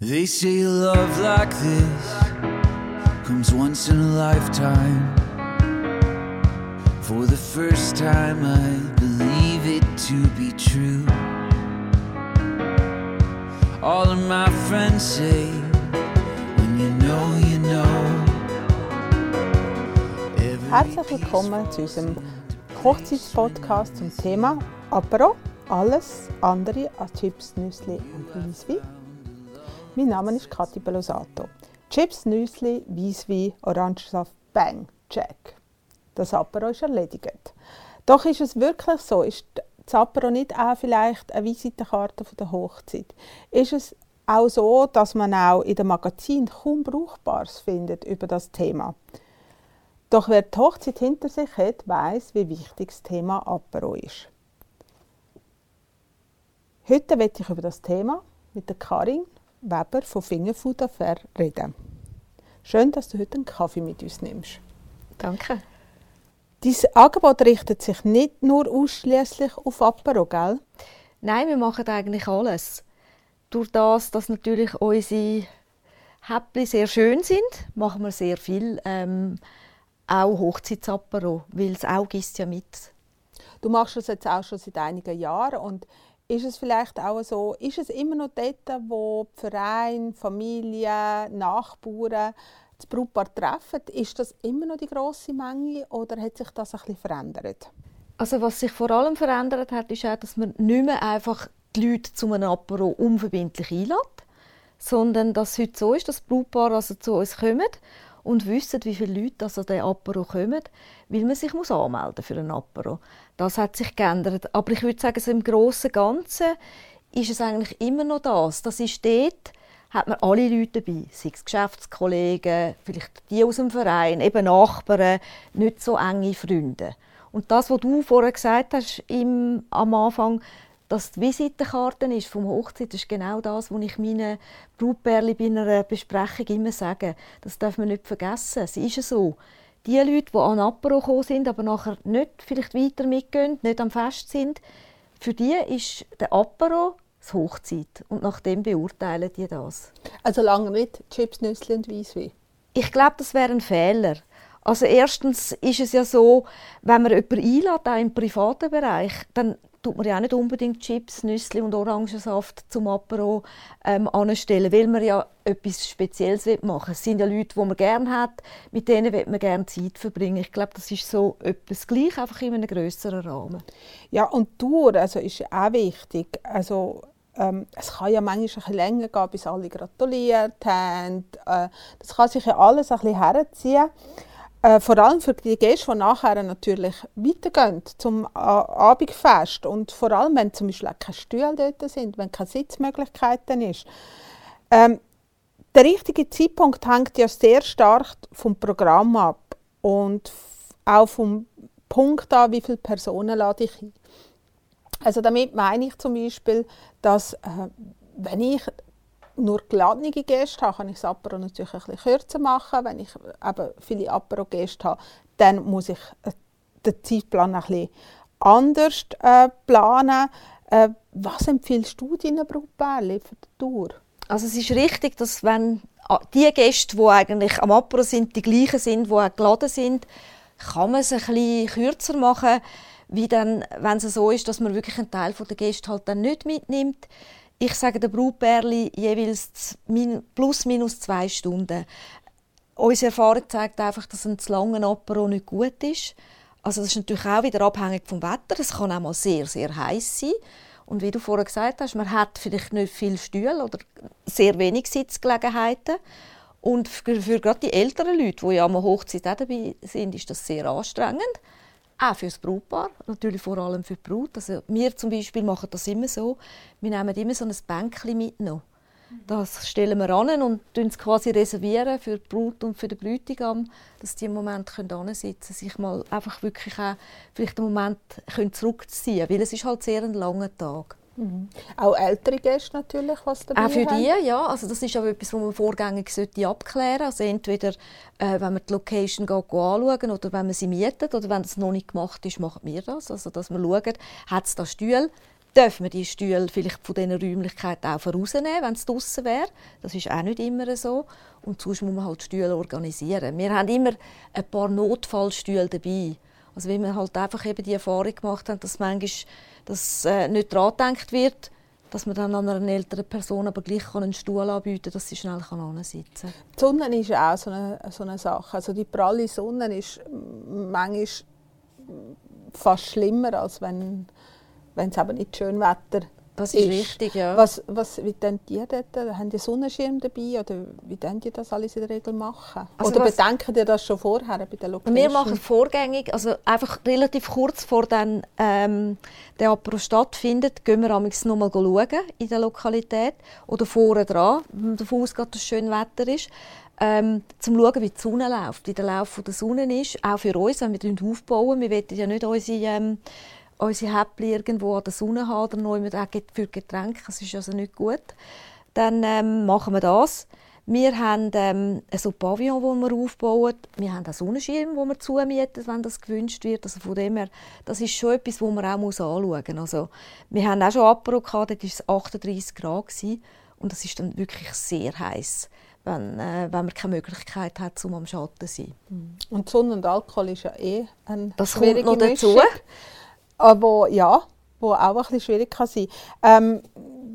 They say love like this comes once in a lifetime. For the first time, I believe it to be true. All of my friends say, when you know, you know. Herzlich willkommen zu unserem Hochzeitspodcast zum Thema Apero, alles andere als Chips, Nüssli und Weisswein. Mein Name ist Kathi Belosato. Chips, Nüssli, Weisswein, Orangensaft, Bang, Check. Das Apero ist erledigt. Doch ist es wirklich so, ist das Apero nicht auch vielleicht eine Visitenkarte der Hochzeit? Ist es auch so, dass man auch in den Magazinen kaum Brauchbares findet über das Thema? Doch wer die Hochzeit hinter sich hat, weiß, wie wichtig das Thema Apero ist. Heute werde ich über das Thema mit der Karin Weber von Fingerfood Affair reden. Schön, dass du heute einen Kaffee mit uns nimmst. Danke. Dein Angebot richtet sich nicht nur ausschließlich auf Apero, gell? Nein, wir machen eigentlich alles. Durch das, dass natürlich unsere Häppchen sehr schön sind, machen wir sehr viel ähm, auch Hochzeitsapero, weil das Auge ist ja mit. Du machst das jetzt auch schon seit einigen Jahren und ist es vielleicht auch so, ist es immer noch dort, wo die Vereine, Familie, Nachbarn das Brautpaar treffen, ist das immer noch die grosse Menge oder hat sich das ein bisschen verändert? Also was sich vor allem verändert hat, ist auch, dass man nicht mehr einfach die Leute zu einem Apero unverbindlich einlädt, sondern dass es heute so ist, dass Brautpaare also zu uns kommen und wissen, wie viele Leute also den Apero kommen, weil man sich muss anmelden für ein Apero. Das hat sich geändert. Aber ich würde sagen, so im Großen Ganzen ist es eigentlich immer noch das. Das ist dort, hat man alle Leute dabei, sei es Geschäftskollegen, vielleicht die aus dem Verein, eben Nachbarn, nicht so enge Freunde. Und das, was du vorher gesagt hast im, am Anfang, dass die Visitenkarte ist vom Hochzeit, ist genau das, was ich meinen Brautpärchen bei einer Besprechung immer sage. Das darf man nicht vergessen. Es ist so. Die Leute, die an Apero gekommen sind, aber nachher nicht vielleicht weiter mitgehen, nicht am Fest sind, für die ist der Apero das Hochzeit. Und nach dem beurteilen die das. Also lange nicht Chips, Nüsse und Weisswein? Ich glaube, das wäre ein Fehler. Also erstens ist es ja so, wenn man jemanden einlädt, auch im privaten Bereich, dann tut man ja auch nicht unbedingt Chips, Nüsse und Orangensaft zum Apero ähm, anstellen, weil man ja etwas Spezielles machen will. Es sind ja Leute, die man gerne hat, mit denen will man gerne Zeit verbringen. Ich glaube, das ist so etwas gleich, einfach in einem größeren Rahmen. Ja, und Tour also ist auch wichtig. Also ähm, es kann ja manchmal ein länger gehen, bis alle gratuliert haben. Äh, das kann sich ja alles ein bisschen herziehen. Äh, vor allem für die Gäste, die nachher natürlich weitergehen zum äh, Abendfest und vor allem, wenn zum Beispiel keine Stühle dort sind, wenn keine Sitzmöglichkeiten ist. Ähm, der richtige Zeitpunkt hängt ja sehr stark vom Programm ab und auch vom Punkt an, wie viele Personen lade ich ein. Also damit meine ich zum Beispiel, dass äh, wenn ich nur geladene Gäste habe, kann ich das Apero natürlich ein bisschen kürzer machen. Wenn ich eben viele Apero-Gäste habe, dann muss ich äh, den Zeitplan ein bisschen anders äh, planen. Äh, was empfiehlst du deinen Brautpärchen für die Tour? Also es ist richtig, dass wenn die Gäste, die eigentlich am Apero sind, die gleichen sind, die auch geladen sind, kann man es ein bisschen kürzer machen, wie dann, wenn es so ist, dass man wirklich einen Teil der Gäste halt dann nicht mitnimmt. Ich sage der Brautpärli jeweils plus minus zwei Stunden. Unsere Erfahrung zeigt einfach, dass ein zu langer Apero nicht gut ist. Also das ist natürlich auch wieder abhängig vom Wetter. Es kann auch mal sehr, sehr heiß sein. Und wie du vorher gesagt hast, man hat vielleicht nicht viel Stühle oder sehr wenig Sitzgelegenheiten. Und für, für gerade die älteren Leute, die ja am Hochzeit auch dabei sind, ist das sehr anstrengend. Auch für das Brautpaar, natürlich vor allem für die Brut. Also wir zum Beispiel machen das immer so, wir nehmen immer so ein Bänkchen mit noch. Das stellen wir an und reservieren es quasi reservieren für die Brut und für den Bräutigam, dass die im Moment können sitzen sich mal einfach wirklich auch vielleicht einen Moment können zurückziehen weil es ist halt sehr ein langer Tag. Mhm. Auch ältere Gäste natürlich, was dabei Auch für haben. die, ja. Also das ist aber etwas, was man vorgängig abklären sollte. Also entweder, äh, wenn man die Location geht, anschauen oder wenn man sie mietet oder wenn das noch nicht gemacht ist, machen wir das. Also dass wir schauen, hat es da Stühle, dürfen wir die Stühle vielleicht von diesen Räumlichkeiten auch rausnehmen, wenn es draußen wäre. Das ist auch nicht immer so. Und sonst muss man halt Stühle organisieren. Wir haben immer ein paar Notfallstühle dabei. Also wenn wir halt einfach eben die Erfahrung gemacht haben, dass manchmal das, äh, nicht daran gedacht wird, dass man dann an einer älteren Person aber gleich einen Stuhl anbieten kann, dass sie schnell sitzen kann. Die Sonne ist auch so eine, so eine Sache. Also die pralle Sonne ist manchmal fast schlimmer, als wenn, es aber nicht schön Wetter das ist, ist. richtig, ja. Was, was, wie tun die dort? Haben die Sonnenschirm dabei oder wie tun die das alles in der Regel machen? Also oder bedenken die das schon vorher bei der Location? Wir machen vorgängig, also einfach relativ kurz vor dann ähm, der Apero stattfindet, gehen wir noch mal schauen in der Lokalität oder vorne dran, wenn davon ausgeht, dass schön Wetter ist. Ähm, zum schauen, wie die Sonne läuft, wie der Lauf der Sonne ist, auch für uns, wenn wir aufbauen. Wir wollen ja nicht unsere ähm, unsere Häppchen irgendwo an der Sonne haben oder noch für Getränke, das ist also nicht gut, dann ähm, machen wir das. Wir haben ähm, so Pavillon, wo wir aufbauen. Wir haben einen Sonnenschirm, wo wir zumieten, wenn das gewünscht wird. Also von dem her, das ist schon etwas, wo man auch anschauen muss. Also, wir haben auch schon Apero gehabt, dort war es 38 Grad. Gewesen, und das ist dann wirklich sehr heiß, wenn, äh, wenn man keine Möglichkeit hat, um am Schatten zu sein. Und Sonne und Alkohol ist ja eh ein Das kommt noch dazu. Mischung aber ja, wo auch ein bisschen schwierig kann sein. Ähm,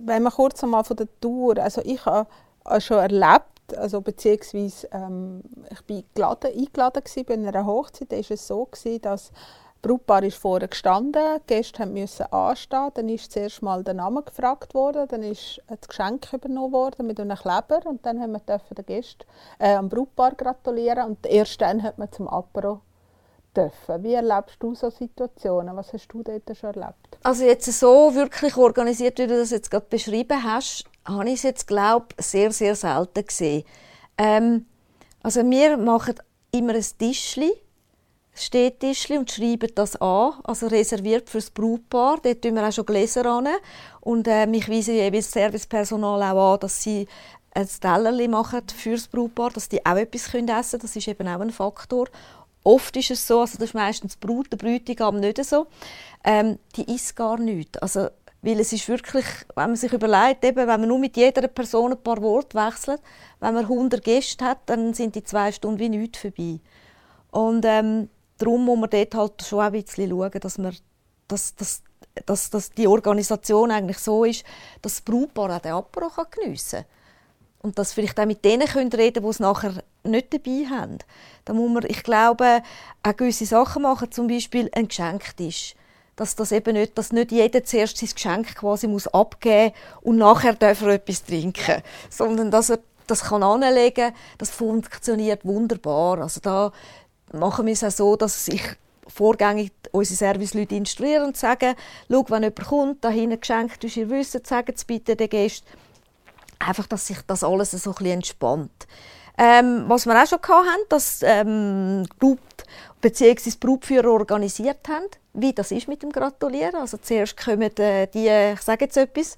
Wenn wir kurz einmal von der Tour, also ich habe schon erlebt, also beziehungsweise ähm, ich bin geladen, eingeladen gewesen bei einer Hochzeit, da war es so, gewesen, dass das Brautpaar ist vorne gestanden, die Gäste mussten anstehen, dann ist zuerst mal der Name gefragt worden, dann ist das Geschenk übernommen worden mit einem Kleber und dann haben wir den Gästen äh, am Brautpaar gratulieren und erst dann hat man zum Apero dürfen. Wie erlebst du so Situationen? Was hast du dort schon erlebt? Also jetzt so wirklich organisiert, wie du das jetzt gerade beschrieben hast, habe ich es jetzt, glaube sehr, sehr selten gesehen. Ähm, also wir machen immer ein Tischli, ein Stehtischli und schreiben das an, also reserviert fürs Brautpaar. Dort tun wir auch schon Gläser an und äh, mich weisen jeweils Servicepersonal auch an, dass sie ein Tellerli machen fürs Brautpaar, dass die auch etwas essen können. Das ist eben auch ein Faktor. Oft ist es so, also das ist meistens Brut, der Bräutigam nicht so, ähm, die isst gar nichts. Also, weil es ist wirklich, wenn man sich überlegt, eben, wenn man nur mit jeder Person ein paar Worte wechselt, wenn man 100 Gäste hat, dann sind die zwei Stunden wie nichts vorbei. Und ähm, darum muss man dort halt schon ein bisschen schauen, dass, man, dass, dass, dass, dass die Organisation eigentlich so ist, dass das Brautpaar auch den Apero geniessen kann und dass vielleicht auch mit denen können reden, die es nachher nicht dabei haben. Da muss man, ich glaube, auch gewisse Sachen machen, zum Beispiel ein Geschenktisch. Dass das eben nicht, dass nicht jeder zuerst sein Geschenk quasi muss abgeben und nachher darf er etwas trinken, sondern dass er das kann anlegen, das funktioniert wunderbar. Also da machen wir es auch so, dass ich vorgängig unsere Serviceleute instruieren und sagen, schau, wenn jemand kommt, da hinten geschenkt ist, ihr wisst, sagen Sie bitte den Gästen, einfach, dass sich das alles so ein bisschen entspannt. Ähm, was wir auch schon hatten, dass ähm, Brut bzw. Brutführer organisiert haben, wie das ist mit dem Gratulieren. Also zuerst kommen äh, die, ich sage jetzt etwas,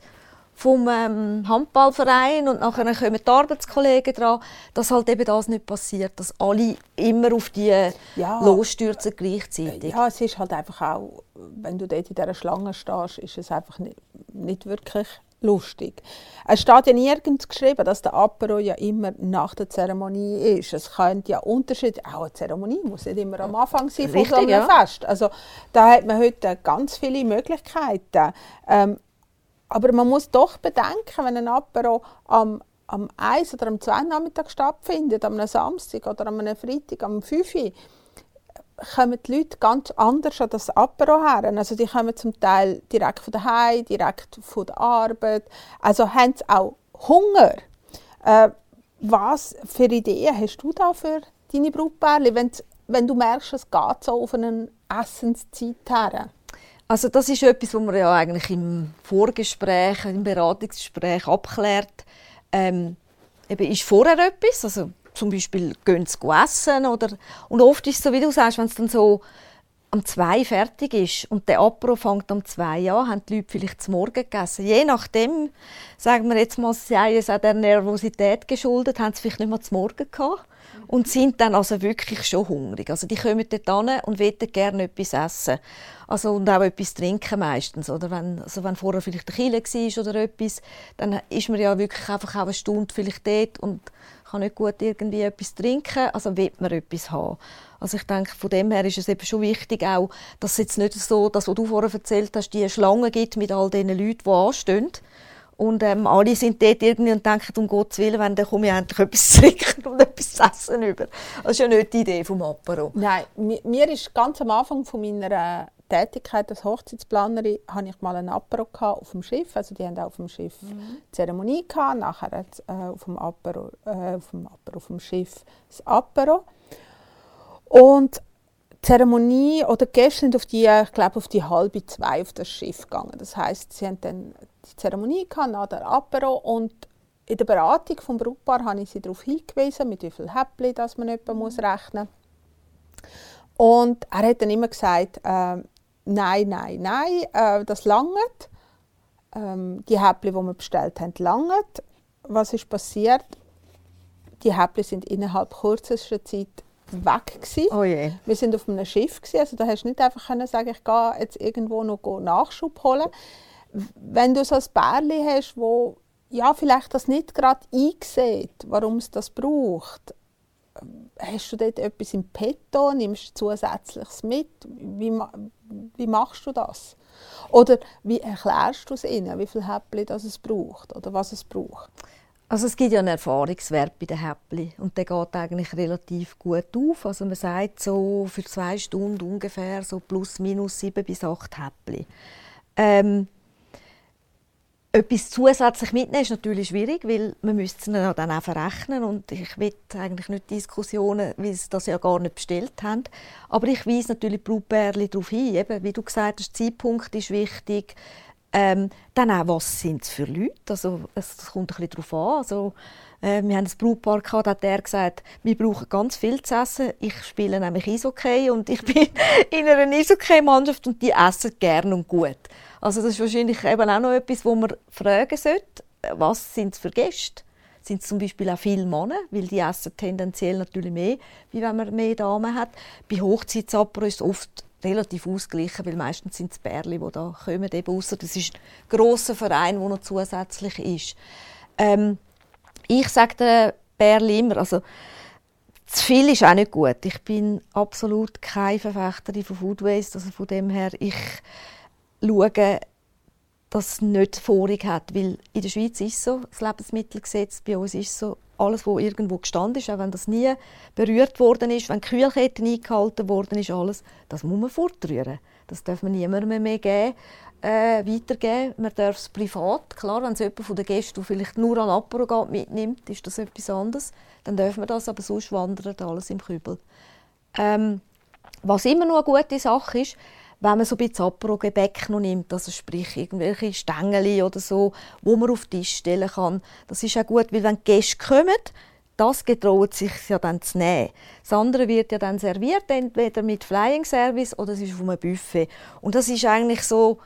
vom ähm, Handballverein und nachher kommen die Arbeitskollegen dran, dass halt eben das nicht passiert, dass alle immer auf die ja, losstürzen gleichzeitig. Ja, es ist halt einfach auch, wenn du dort in dieser Schlange stehst, ist es einfach nicht, nicht wirklich lustig. Es steht ja nirgends geschrieben, dass der Apero ja immer nach der Zeremonie ist. Es könnte ja Unterschied, auch eine Zeremonie muss nicht immer am Anfang sein von so einem ja. Fest. Also da hat man heute ganz viele Möglichkeiten. Ähm, aber man muss doch bedenken, wenn ein Apero am am 1 oder am 2 Nachmittag stattfindet, am Samstag oder am Freitag am 5 Uhr, kommen die Leute ganz anders an das Apero her. Also die kommen zum Teil direkt von daheim, direkt von der Arbeit. Also haben sie auch Hunger. Äh, was für Ideen hast du da für deine Brautpaare, wenn, wenn du merkst, es geht so auf eine Essenszeit her? Also das ist etwas, was man ja eigentlich im Vorgespräch, im Beratungsgespräch abklärt. Ähm, eben ist vorher etwas, also zum Beispiel gehen sie essen oder und oft ist es so, wie du sagst, wenn es dann so am 2 fertig ist und der Apero fängt am 2 an, haben die Leute vielleicht zum Morgen gegessen. Je nachdem, sagen wir jetzt mal, sei es auch der Nervosität geschuldet, haben sie vielleicht nicht mehr zum Morgen gehabt und sind dann also wirklich schon hungrig. Also die kommen dort hin und wollen gerne etwas essen. Also, und auch etwas trinken meistens. Oder wenn, also wenn vorher vielleicht ein Kille war oder etwas, dann ist man ja wirklich einfach auch eine Stunde vielleicht dort und kann nicht gut irgendwie etwas trinken, also will man etwas haben. Also ich denke, von dem her ist es eben schon wichtig auch, dass es jetzt nicht so, das, was du vorher erzählt hast, die Schlange gibt mit all diesen Leuten, die anstehen. Und ähm, alle sind dort irgendwie und denken, um Gottes Willen, wenn, dann komme ich endlich etwas zu trinken und etwas zu essen über. Das ist ja nicht die Idee vom Apero. Nein, mir ist ganz am Anfang von meiner Tätigkeit als Hochzeitsplanerin hatte ich mal ein Apero auf dem Schiff. Also die haben auch auf dem Schiff mhm. Zeremonie gehabt, nachher äh, auf dem Apero, äh, auf dem Apero, auf dem Schiff das Apero. Und Zeremonie oder Gäste sind auf die, ich glaube, auf die halbe zwei auf das Schiff gegangen. Das heißt, sie haben dann die Zeremonie gehabt, nach der Apero und in der Beratung vom Brautpaar habe ich sie darauf hingewiesen, mit wie viel Häppchen dass man etwa muss rechnen muss. Und er hat dann immer gesagt, äh, nein, nein, nein, äh, das langt. Ähm, die Häppchen, die wir bestellt haben, langt. Was ist passiert? Die Häppchen sind innerhalb kürzester Zeit weg gewesen. Oh je. Wir sind auf einem Schiff gewesen, also da hast du nicht einfach können sagen, ich gehe jetzt irgendwo noch Nachschub holen. Wenn du so ein Bärli hast, wo ja vielleicht das nicht gerade einsieht, warum es das braucht, hast du dort etwas im Petto, nimmst du zusätzliches mit? Wie, wie machst du das? Oder wie erklärst du es ihnen, wie viel Häppchen es braucht oder was es braucht? Also es gibt ja einen Erfahrungswert bei den Häppchen und der geht eigentlich relativ gut auf. Also man sagt so für zwei Stunden ungefähr so plus minus sieben bis acht Häppchen. Ähm, etwas zusätzlich mitnehmen ist natürlich schwierig, weil man müsste es dann auch verrechnen und ich will eigentlich nicht Diskussionen, weil sie das ja gar nicht bestellt haben. Aber ich weise natürlich Brautbärli darauf hin, eben, wie du gesagt hast, der Zeitpunkt ist wichtig. Ähm, dann auch, was sind es für Leute? Also, es kommt ein bisschen darauf an. Also, äh, wir haben ein Brautpaar gehabt, hat er gesagt, wir brauchen ganz viel zu essen. Ich spiele nämlich Eishockey und ich bin in einer Eishockey-Mannschaft und die essen gern und gut. Also das ist wahrscheinlich eben auch noch etwas, wo man fragen sollte, was sind es für Gäste? Sind zum Beispiel auch viele Männer, weil die essen tendenziell natürlich mehr, wie wenn man mehr Damen hat. Bei Hochzeitsapero ist es oft relativ ausgeglichen, weil meistens sind es Bärli, die da kommen, eben ausser das ist ein grosser Verein, der noch zusätzlich ist. Ähm, ich sage den Bärli immer, also zu viel ist auch nicht gut. Ich bin absolut keine Verfechterin von Food Waste, also von dem her, ich schauen, dass es nicht Vorrang hat. Weil in der Schweiz ist so, das Lebensmittelgesetz bei uns ist so, alles, was irgendwo gestanden ist, auch wenn das nie berührt worden ist, wenn die Kühlkette eingehalten worden ist, alles, das muss man fortrühren. Das darf man niemandem mehr geben, äh, weitergeben. Man darf es privat, klar, wenn es jemand von den Gästen, vielleicht nur an Apero geht, mitnimmt, ist das etwas anderes. Dann dürfen wir das, aber sonst wandert alles im Kübel. Ähm, was immer noch eine gute Sache ist, wenn man so ein bisschen Apero-Gebäck noch nimmt, also sprich irgendwelche Stängel oder so, wo man auf den Tisch stellen kann. Das ist auch gut, weil wenn Gäste kommen, das getraut sich ja dann zu nehmen. Das andere wird ja dann serviert, entweder mit Flying Service oder es ist auf einem Buffet. Und das ist eigentlich so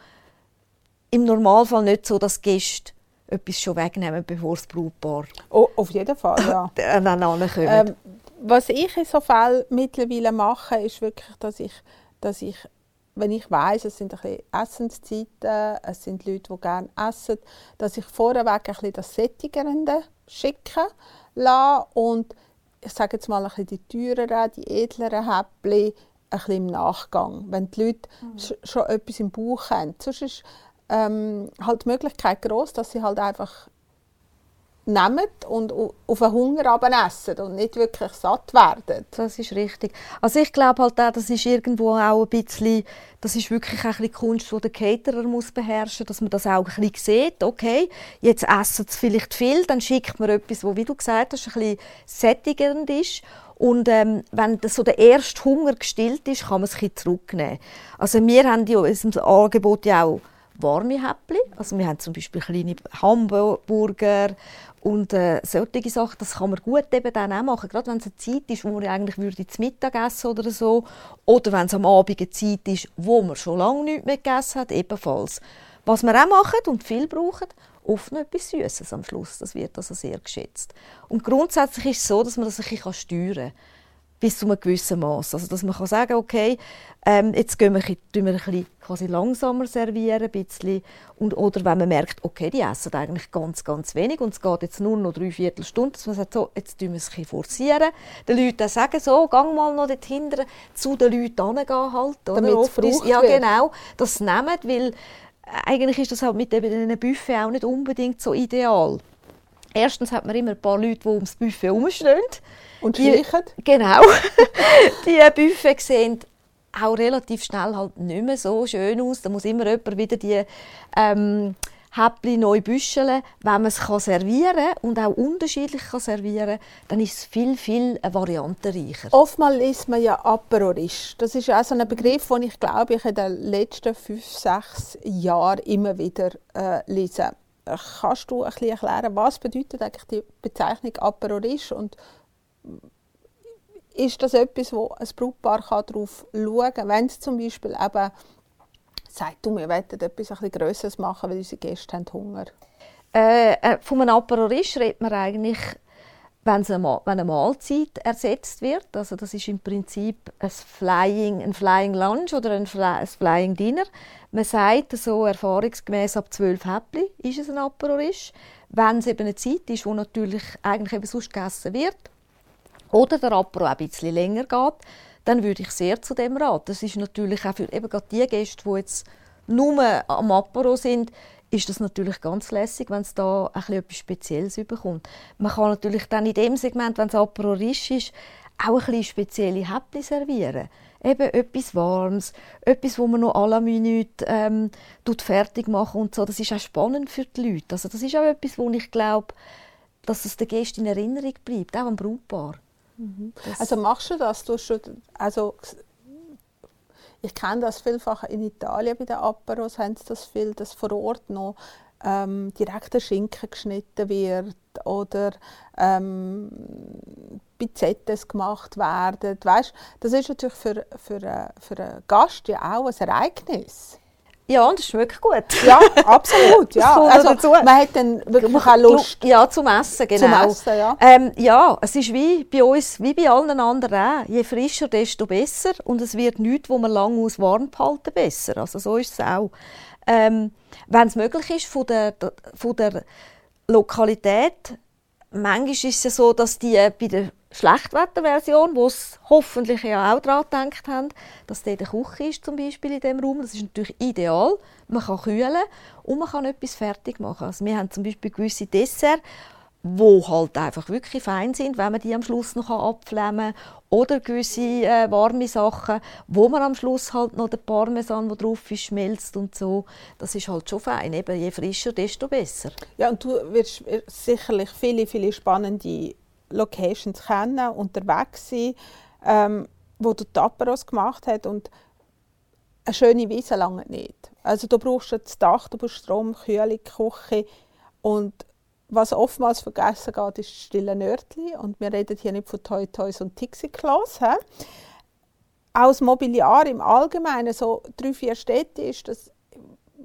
im Normalfall nicht so, dass Gäste etwas schon wegnehmen, bevor das Brautpaar oh, auf jeden Fall, ja. dann. Ähm, was ich in so Fällen mittlerweile mache, ist wirklich, dass ich, dass ich wenn ich weiß, es sind ein Essenszeiten, es sind Leute, die gerne essen, dass ich vorweg ein bisschen das Sättigende schicke lasse und ich sage jetzt mal ein bisschen die teureren, die edleren Häppchen ein bisschen im Nachgang, wenn die Leute mhm. schon etwas im Bauch haben. Sonst ist ähm, halt die Möglichkeit groß, dass sie halt einfach nehmen und auf den Hunger essen und nicht wirklich satt werden. Das ist richtig. Also ich glaube halt auch, das ist irgendwo auch ein bisschen, das ist wirklich ein bisschen Kunst, die der Caterer muss beherrschen, dass man das auch ein bisschen sieht. Okay, jetzt essen sie vielleicht viel, dann schickt man etwas, wo, wie du gesagt hast, ein bisschen sättigend ist. Und ähm, wenn so der erste Hunger gestillt ist, kann man es ein bisschen zurücknehmen. Also wir haben ja in unserem Angebot ja auch warme Häppchen. Also wir haben zum Beispiel kleine Hamburger und äh, solche Sachen. Das kann man gut eben dann auch machen. Gerade wenn es eine Zeit ist, wo man eigentlich würde zu Mittag essen oder so. Oder wenn es am Abend eine Zeit ist, wo man schon lange nichts mehr gegessen hat, ebenfalls. Was wir auch machen und viel brauchen, oft noch etwas Süßes am Schluss. Das wird also sehr geschätzt. Und grundsätzlich ist es so, dass man das ein bisschen steuern kann bis zu einem gewissen Maß. Also dass man kann sagen okay, ähm, jetzt gehen wir, wir ein bisschen quasi langsamer servieren, ein bisschen. Und, oder wenn man merkt, okay, die essen eigentlich ganz, ganz wenig und es geht jetzt nur noch drei Viertelstunden, dass man sagt, so, jetzt tun wir es ein bisschen forcieren. Den Leuten sagen so, gang mal noch dort hinten zu den Leuten hingehen halt. Damit es ist, Ja, genau, das nehmen, weil eigentlich ist das halt mit einem Buffet auch nicht unbedingt so ideal. Erstens hat man immer ein paar Leute, die ums Buffet herumstehen. Und schleichen? Genau. die Buffet sehen auch relativ schnell halt nicht mehr so schön aus. Da muss immer jemand wieder die ähm, Häppchen neu büscheln. Wenn man es servieren kann und auch unterschiedlich kann servieren dann ist es viel, viel variantenreicher. Oftmals isst man ja Aperorisch. Das ist auch so ein Begriff, den ich glaube, ich in den letzten fünf, sechs Jahren immer wieder äh, lese. Kannst du ein bisschen erklären, was bedeutet eigentlich die Bezeichnung Aperorisch und ist das etwas, wo ein Brautpaar darauf schauen kann, wenn es zum Beispiel eben sagt, du, wir wollen etwas ein Größeres machen, weil unsere Gäste haben Hunger? Äh, äh, von einem Aperorisch redet man eigentlich, wenn, eine, Mahlzeit ersetzt wird. Also das ist im Prinzip ein Flying, ein Flying Lunch oder ein, ein Flying Dinner. Man sagt so erfahrungsgemäß ab 12 Häppchen ist es ein Aperorisch. Wenn es eben eine Zeit ist, wo natürlich eigentlich eben sonst gegessen wird, oder der Apero ein bisschen länger geht, dann würde ich sehr zu dem raten. Das ist natürlich auch für eben gerade die Gäste, die jetzt nur am Apero sind, ist das natürlich ganz lässig, wenn es da etwas Spezielles überkommt. Man kann natürlich dann in dem Segment, wenn es Apero risch ist, auch ein bisschen spezielle Häppchen servieren. Eben etwas Warmes, etwas, wo man noch à la Minute ähm, fertig machen und so. Das ist auch spannend für die Leute. Also das ist auch etwas, wo ich glaube, dass es den Gästen in Erinnerung bleibt, auch am Brautpaar. Mhm. Also machst du das? Du schon, also ich kenne das vielfach in Italien bei den Aperos, haben sie das viel, dass vor Ort noch ähm, direkt der Schinken geschnitten wird oder ähm, Pizzettes gemacht werden. Weißt, das ist natürlich für, für, äh, für einen Gast ja auch ein Ereignis. Ja, und das schmeckt gut. Ja, absolut. Ja. Also, dazu. man hat dann wirklich auch Lust. Ja, zum Essen, genau. Zum Essen, ja. Ähm, ja, es ist wie bei uns, wie bei allen anderen auch. Je frischer, desto besser. Und es wird nichts, wo man lange aus warm behalten, besser. Also so ist es auch. Ähm, Wenn es möglich ist, von der, von der Lokalität, manchmal ist es ja so, dass die bei der Schlechtwetterversion, wo es hoffentlich ja auch daran gedacht haben, dass dort eine Küche ist zum Beispiel in diesem Raum. Das ist natürlich ideal. Man kann kühlen und man kann etwas fertig machen. Also wir haben zum Beispiel gewisse Desserts, wo halt einfach wirklich fein sind, wenn man die am Schluss noch abflammen kann. Oder gewisse äh, warme Sachen, wo man am Schluss halt noch den Parmesan, der drauf ist, schmelzt und so. Das ist halt schon fein. Eben, je frischer, desto besser. Ja, und du wirst sicherlich viele, viele spannende Locations kennen, unterwegs sein, ähm, wo du Taperos gemacht hast und eine schöne Wiese lange nicht. Also du brauchst das Dach, du brauchst Strom, Kühlung, Küche und was oftmals vergessen geht, ist das stille Nördli und wir reden hier nicht von Toy Toys und Tixi Claus. Auch das Mobiliar im Allgemeinen, so drei, vier Städte ist das,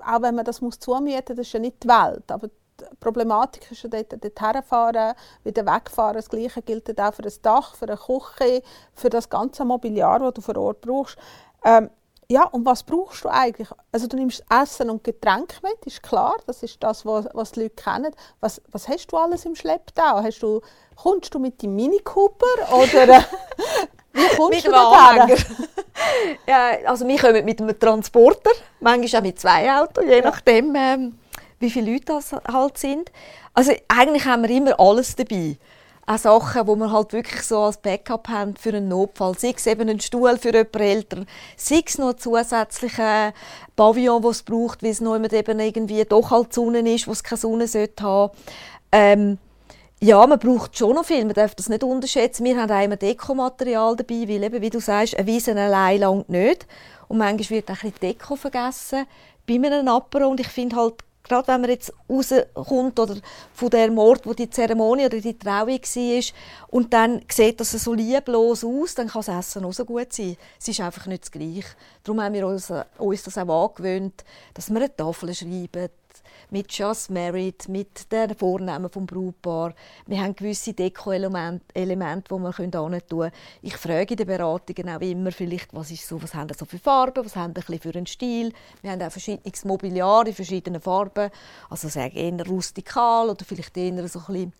auch wenn man das muss zumieten, das ist ja nicht die Welt, aber die Problematik ist dort, dort herfahren, wieder wegfahren. Das Gleiche gilt auch für das Dach, für eine Küche, für das ganze Mobiliar, das du vor Ort brauchst. Ähm, ja, und was brauchst du eigentlich? Also du nimmst Essen und Getränke mit, ist klar, das ist das, was, was die Leute kennen. Was, was hast du alles im Schlepptau? Hast du, kommst du mit dem Mini Cooper oder äh, wie kommst mit du da ja, also wir kommen mit einem Transporter, manchmal auch mit zwei Autos, je nachdem. Ähm, wie viele Leute das halt sind. Also eigentlich haben wir immer alles dabei. Auch Sachen, die wir halt wirklich so als Backup haben für einen Notfall. Sei es eben ein Stuhl für jemanden älter, sei es noch zusätzliche Pavillon, die es braucht, weil es noch eben irgendwie doch halt Sonne ist, wo es keine Sonne sollte haben. Ähm, ja, man braucht schon noch viel, man darf das nicht unterschätzen. Wir haben einmal Dekomaterial dabei, weil eben, wie du sagst, eine Wiese allein langt nicht. Und manchmal wird auch ein bisschen Deko vergessen. bei einem Apero und ich finde halt, gerade wenn man jetzt rauskommt oder von dem Ort, wo die Zeremonie oder die Trauung war und dann sieht dass es so lieblos aus, dann kann das Essen auch so gut sein. Es ist einfach nicht das Gleiche. Darum haben wir uns, uns das auch angewöhnt, dass wir eine Tafel schreiben, mit Just Married, mit den Vornamen vom Brautpaar. Wir haben gewisse Deko-Elemente, die wir hin tun können. Ich frage in den Beratungen auch immer, vielleicht, was, ist so, was haben so für Farben, was haben sie für einen Stil. Wir haben auch verschiedenes Mobiliar in verschiedenen Farben. Also sagen eher rustikal oder vielleicht eher so ein bisschen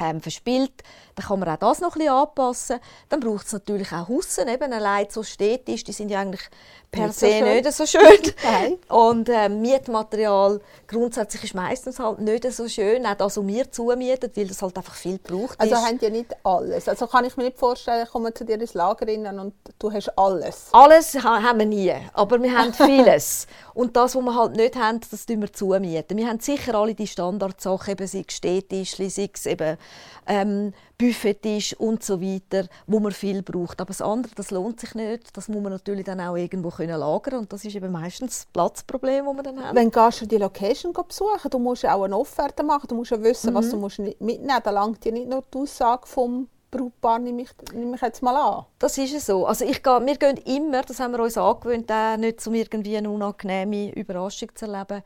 ähm, verspielt, dann kann man auch das noch ein bisschen anpassen. Dann braucht es natürlich auch Hussen, eben allein so städtisch, die sind ja eigentlich per nicht se so nicht so schön. Nein. Und ähm, Mietmaterial grundsätzlich ist meistens halt nicht so schön, auch das, was wir zumieten, weil das halt einfach viel braucht. Also haben die nicht alles? Also kann ich mir nicht vorstellen, ich komme zu dir ins Lager rein und du hast alles? Alles haben wir nie, aber wir haben vieles. und das, was wir halt nicht haben, das tun wir zumieten. Wir haben sicher alle die Standardsachen, eben sei es Städtisch, sei es eben ähm, Buffettisch und so weiter, wo man viel braucht. Aber das andere, das lohnt sich nicht. Das muss man natürlich dann auch irgendwo können lagern und das ist eben meistens das Platzproblem, das man dann hat. Wenn gehst du die Location besuchen, du musst auch eine Offerte machen, du musst ja wissen, mhm. was du musst mitnehmen musst. Da langt dir nicht nur die Aussage vom Brautpaar, nehme ich, nehme ich jetzt mal an. Das ist es so. Also ich gehe, wir gehen immer, das haben wir uns angewöhnt, nicht um irgendwie eine unangenehme Überraschung zu erleben,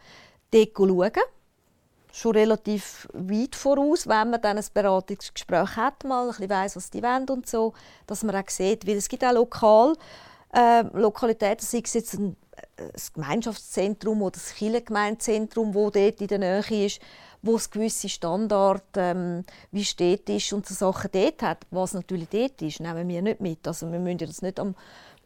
Deko schauen schon relativ weit voraus, wenn man dann ein Beratungsgespräch hat, mal ein bisschen weiss, was die wollen und so, dass man auch sieht, weil es gibt auch lokal äh, Lokalitäten, sei es jetzt ein, ein Gemeinschaftszentrum oder das Kirchengemeindezentrum, wo dort in der Nähe ist, wo es gewisse Standard ähm, wie städtisch und so Sachen dort hat, was natürlich dort ist, nehmen wir nicht mit. Also wir müssen das nicht am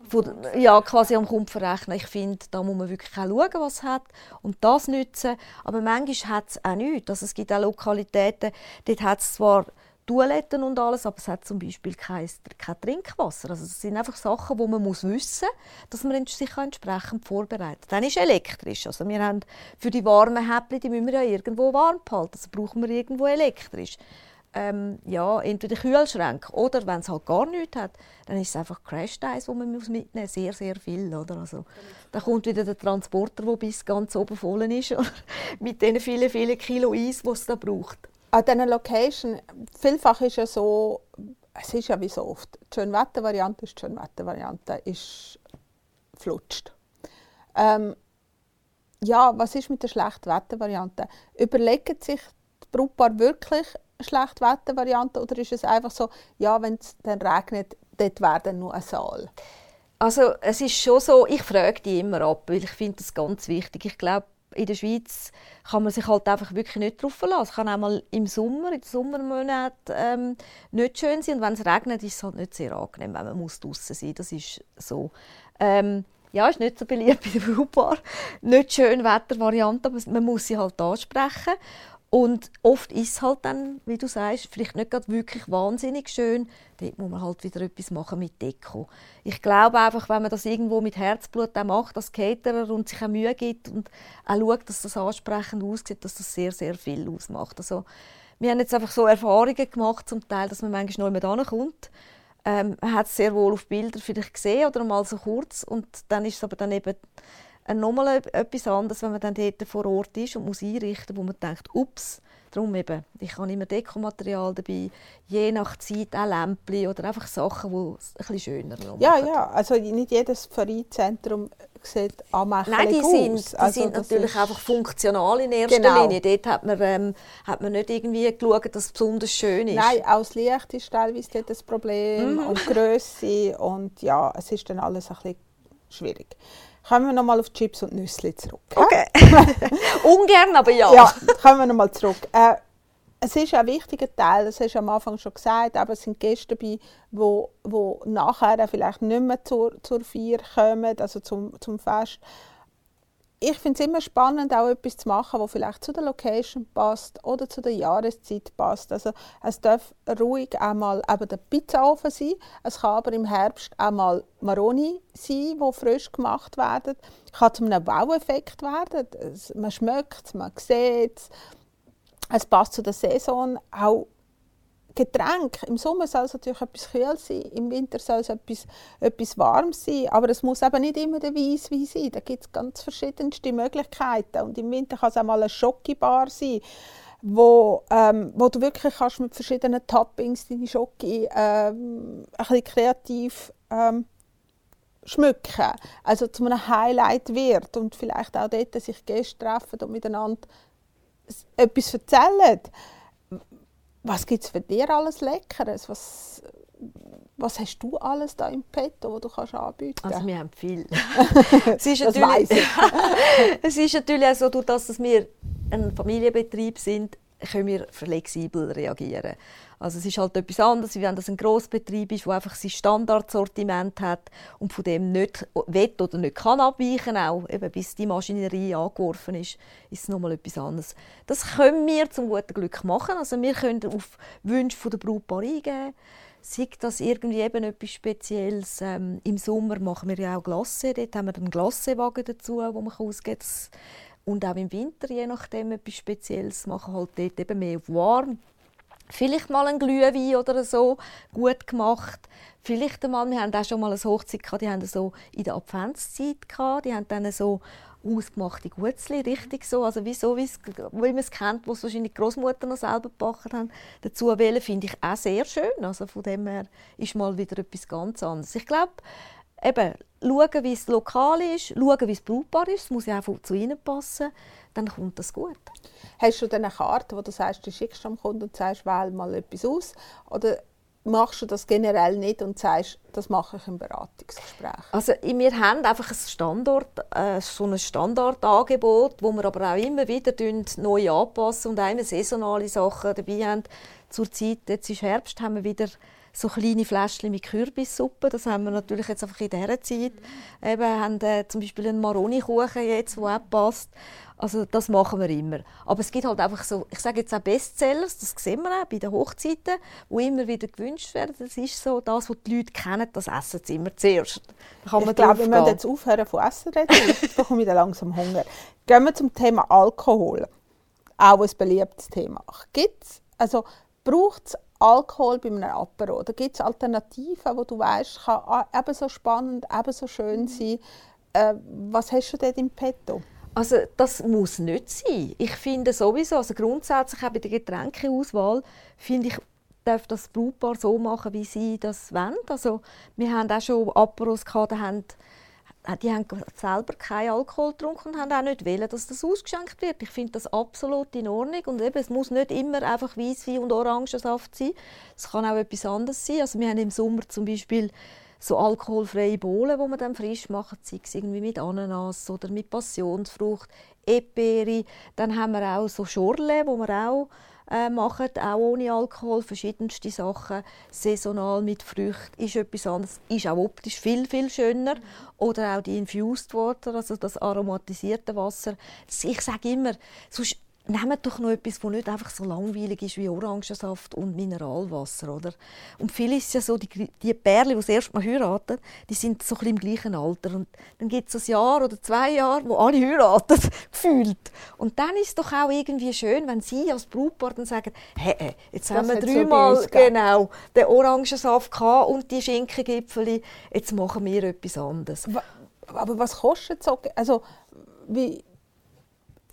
von, ja, quasi am Kunden verrechnen. Ich finde, da muss man wirklich auch schauen, was es hat und das nutzen. Aber manchmal hat es auch nichts. Also es gibt auch Lokalitäten, dort hat es zwar Toiletten und alles, aber es hat zum Beispiel kein, kein Trinkwasser. Also es sind einfach Sachen, die man muss wissen dass man sich entsprechend vorbereitet. Dann ist elektrisch. Also wir haben für die warmen Häppchen, die müssen wir ja irgendwo warm behalten. Also brauchen wir irgendwo elektrisch ähm, ja, entweder Kühlschrank oder wenn es halt gar nichts hat, dann ist es einfach Crash Eis, wo man muss mitnehmen muss. Sehr, sehr viel. Oder? Also, da kommt wieder der Transporter, der bis ganz oben voll ist, mit den vielen, vielen Kilo Eis, die es da braucht. An dieser Location, vielfach ist ja so, es ist ja wie so oft, die Schönwettervariante ist die Schönwettervariante, ist flutscht. Ähm, ja, was ist mit der Schlechtwettervariante? Überlegen sich die Brautpaar wirklich, Schlechtwettervariante oder ist es einfach so, ja, wenn es dann regnet, dort wäre dann nur ein Saal? Also es ist schon so, ich frage die immer ab, weil ich finde das ganz wichtig. Ich glaube, in der Schweiz kann man sich halt einfach wirklich nicht darauf verlassen. Es kann auch mal im Sommer, in den Sommermonaten ähm, nicht schön sein und wenn es regnet, ist es halt nicht sehr angenehm, wenn man muss draußen sein. Das ist so. Ähm, ja, ist nicht so beliebt bei der. Nicht schön Wettervariante, aber man muss sie halt ansprechen. Und oft ist es halt dann, wie du sagst, vielleicht nicht gerade wirklich wahnsinnig schön. Dort muss man halt wieder etwas machen mit Deko. Ich glaube einfach, wenn man das irgendwo mit Herzblut auch macht, als Caterer und sich auch Mühe gibt und auch schaut, dass das ansprechend aussieht, dass das sehr, sehr viel ausmacht. Also, wir haben jetzt einfach so Erfahrungen gemacht, zum Teil, dass man manchmal noch jemand kommt. Ähm, man hat es sehr wohl auf Bildern vielleicht gesehen oder mal so kurz und dann ist es aber dann eben nochmal etwas anderes, wenn man dann dort vor Ort ist und muss einrichten, wo man denkt, ups, darum eben, ich habe immer Dekomaterial dabei, je nach Zeit auch Lämpchen oder einfach Sachen, die es ein bisschen schöner machen. Ja, ja, also nicht jedes Vereinszentrum sieht anmächtig Nein, die aus. sind, die also sind natürlich einfach funktional in erster genau. Linie. Dort hat man, ähm, hat man nicht irgendwie geschaut, dass es besonders schön ist. Nein, auch das Licht ist teilweise dort das Problem mhm. und die Grösse und ja, es ist dann alles ein bisschen schwierig. Kommen wir nochmal auf Chips und Nüsse zurück. Okay. Ungern, aber ja. Ja, kommen wir nochmal zurück. Äh, es ist ein wichtiger Teil, das hast du am Anfang schon gesagt, aber es sind Gäste dabei, die, die nachher vielleicht nicht mehr zur, zur Feier kommen, also zum, zum Fest ich finde es immer spannend, auch etwas zu machen, das vielleicht zu der Location passt oder zu der Jahreszeit passt. Also es darf ruhig einmal eben der Pizzaofen sein. Es kann aber im Herbst auch mal Maroni sein, die frisch gemacht werden. Es kann zu einem Baueffekt werden. Man schmeckt es, man sieht es. Es passt zu der Saison. Auch Getränk. Im Sommer soll es natürlich etwas kühl sein, im Winter soll es etwas, etwas warm sein, aber es muss eben nicht immer der Weisswein sein. Da gibt es ganz verschiedenste Möglichkeiten. Und im Winter kann es auch mal eine Schokibar sein, wo, ähm, wo du wirklich kannst mit verschiedenen Toppings deine Schoki ähm, ein bisschen kreativ ähm, schmücken, also zu einem Highlight wird. Und vielleicht auch dort sich Gäste treffen und miteinander etwas erzählen was gibt es für dich alles Leckeres? Was, was hast du alles da im Petto, wo du kannst anbieten Also wir haben viel. es ist das weiss ich. es ist natürlich auch so, dass wir ein Familienbetrieb sind, können wir flexibel reagieren. Also es ist halt etwas anderes, wie wenn das ein Grossbetrieb ist, der einfach sein Standardsortiment hat und von dem nicht will oder nicht kann abweichen auch, eben bis die Maschinerie angeworfen ist, ist es nochmal etwas anderes. Das können wir zum guten Glück machen. Also wir können auf Wünsche der Brautpaar eingehen. Sei das irgendwie eben etwas Spezielles. Ähm, Im Sommer machen wir ja auch Glasse. Dort haben wir einen Glassewagen dazu, wo man ausgeht. Und auch im Winter, je nachdem, etwas Spezielles machen halt dort eben mehr auf warm. Vielleicht mal ein Glühwein oder so, gut gemacht. Vielleicht einmal, wir hatten auch schon mal eine Hochzeit, gehabt, die haben so in der Adventszeit, gehabt, die haben dann so ausgemachte Gutzli, richtig so, also wie so, wie man es kennt, was wahrscheinlich die Großmutter noch selber gebacken haben. Dazu wählen finde ich auch sehr schön, also von dem her ist mal wieder etwas ganz anderes. Ich glaube, eben, schauen, wie es lokal ist, schauen, wie es brauchbar ist, es muss ja auch zu ihnen passen, dann kommt das gut. Hast du dann eine Karte, wo du sagst, du schickst am Kunden und sagst, wähl mal etwas aus? Oder machst du das generell nicht und sagst, das mache ich im Beratungsgespräch? Also wir haben einfach ein Standort, äh, so ein Standardangebot, wo wir aber auch immer wieder neu anpassen und auch saisonale Sachen dabei haben. Zurzeit, jetzt ist Herbst, haben wir wieder so kleine Fläschchen mit Kürbissuppe. Das haben wir natürlich jetzt einfach in dieser Zeit. Eben, haben äh, zum Beispiel einen Maroni-Kuchen jetzt, der auch passt. Also das machen wir immer. Aber es gibt halt einfach so, ich sage jetzt auch Bestsellers, das sehen wir auch bei den Hochzeiten, wo immer wieder gewünscht werden. Das ist so das, was die Leute kennen, das essen sie immer zuerst. Ich glaube, wir müssen jetzt aufhören von Essen reden, sonst bekomme ich langsam Hunger. Gehen wir zum Thema Alkohol. Auch ein beliebtes Thema. Gibt's, also braucht es Alkohol bei einem Apero? Oder gibt es Alternativen, wo du weißt, kann ebenso spannend, ebenso schön mhm. sein? Äh, was hast du dort im Petto? Also das muss nicht sein. Ich finde sowieso, also grundsätzlich auch bei der Getränkeauswahl, finde ich, darf das Brautpaar so machen, wie sie das wollen. Also wir haben auch schon Aperos gehabt, die haben, die haben selber keinen Alkohol getrunken und haben auch nicht wollen, dass das ausgeschenkt wird. Ich finde das absolut in Ordnung und eben, es muss nicht immer einfach Weißwein und Orangensaft sein. Es kann auch etwas anderes sein. Also wir haben im Sommer zum Beispiel so alkoholfreie Bohlen, die man dann frisch macht, sei es irgendwie mit Ananas oder mit Passionsfrucht, Eperi. Dann haben wir auch so Schorle, wo wir auch äh, machen, auch ohne Alkohol, verschiedenste Sachen, saisonal mit Früchten, ist etwas anderes, ist auch optisch viel, viel schöner. Oder auch die Infused Water, also das aromatisierte Wasser. Ich sage immer, sonst nehmt doch noch etwas, das nicht einfach so langweilig ist wie Orangensaft und Mineralwasser, oder? Und viel ist ja so, die, die Pärchen, die das erste Mal heiraten, die sind so ein im gleichen Alter. Und dann gibt es ein Jahr oder zwei Jahre, wo alle heiraten, gefühlt. Und dann ist es doch auch irgendwie schön, wenn sie als Brautpaar dann sagen, hey, jetzt das haben wir dreimal so genau den Orangensaft gehabt und die Schinkengipfel, jetzt machen wir etwas anderes. Aber was kostet so? Also, wie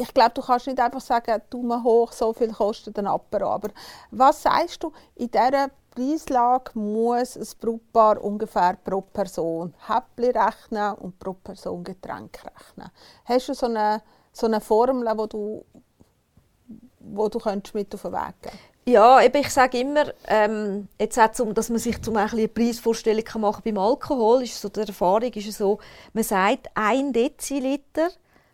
ich glaube, du kannst nicht einfach sagen, Daumen hoch, so viel kostet ein Apero. Aber was sagst du, in dieser Preislage muss ein Brautpaar ungefähr pro Person Häppli rechnen und pro Person Getränk rechnen? Hast du so eine, so eine Formel, wo du, wo du mit auf den Weg geben ja, ich sage immer, ähm, jetzt auch zum, dass man sich zum eine Preisvorstellung machen kann beim Alkohol, ist so die Erfahrung ist so, man sagt, ein Deziliter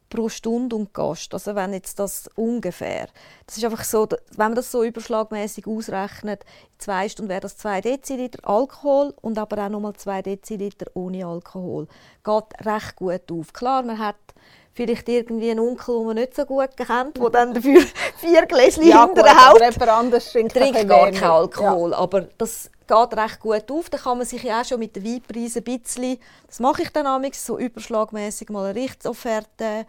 pro Stunde und Gast. Also wenn jetzt das ungefähr. Das ist einfach so, wenn man das so überschlagmäßig ausrechnet, in zwei Stunden wäre das zwei Deziliter Alkohol und aber auch nochmal zwei Deziliter ohne Alkohol. Geht recht gut auf. Klar, man hat vielleicht irgendwie einen Onkel, den man nicht so gut kennt, der dann dafür vier Gläschen ja, hinter der Haut trinkt, trinkt gar keinen Alkohol. Ja. Aber das geht recht gut auf. Da kann man sich ja auch schon mit den Weinpreisen ein bisschen, das mache ich dann amigs so überschlagmäßig mal eine Richtsofferte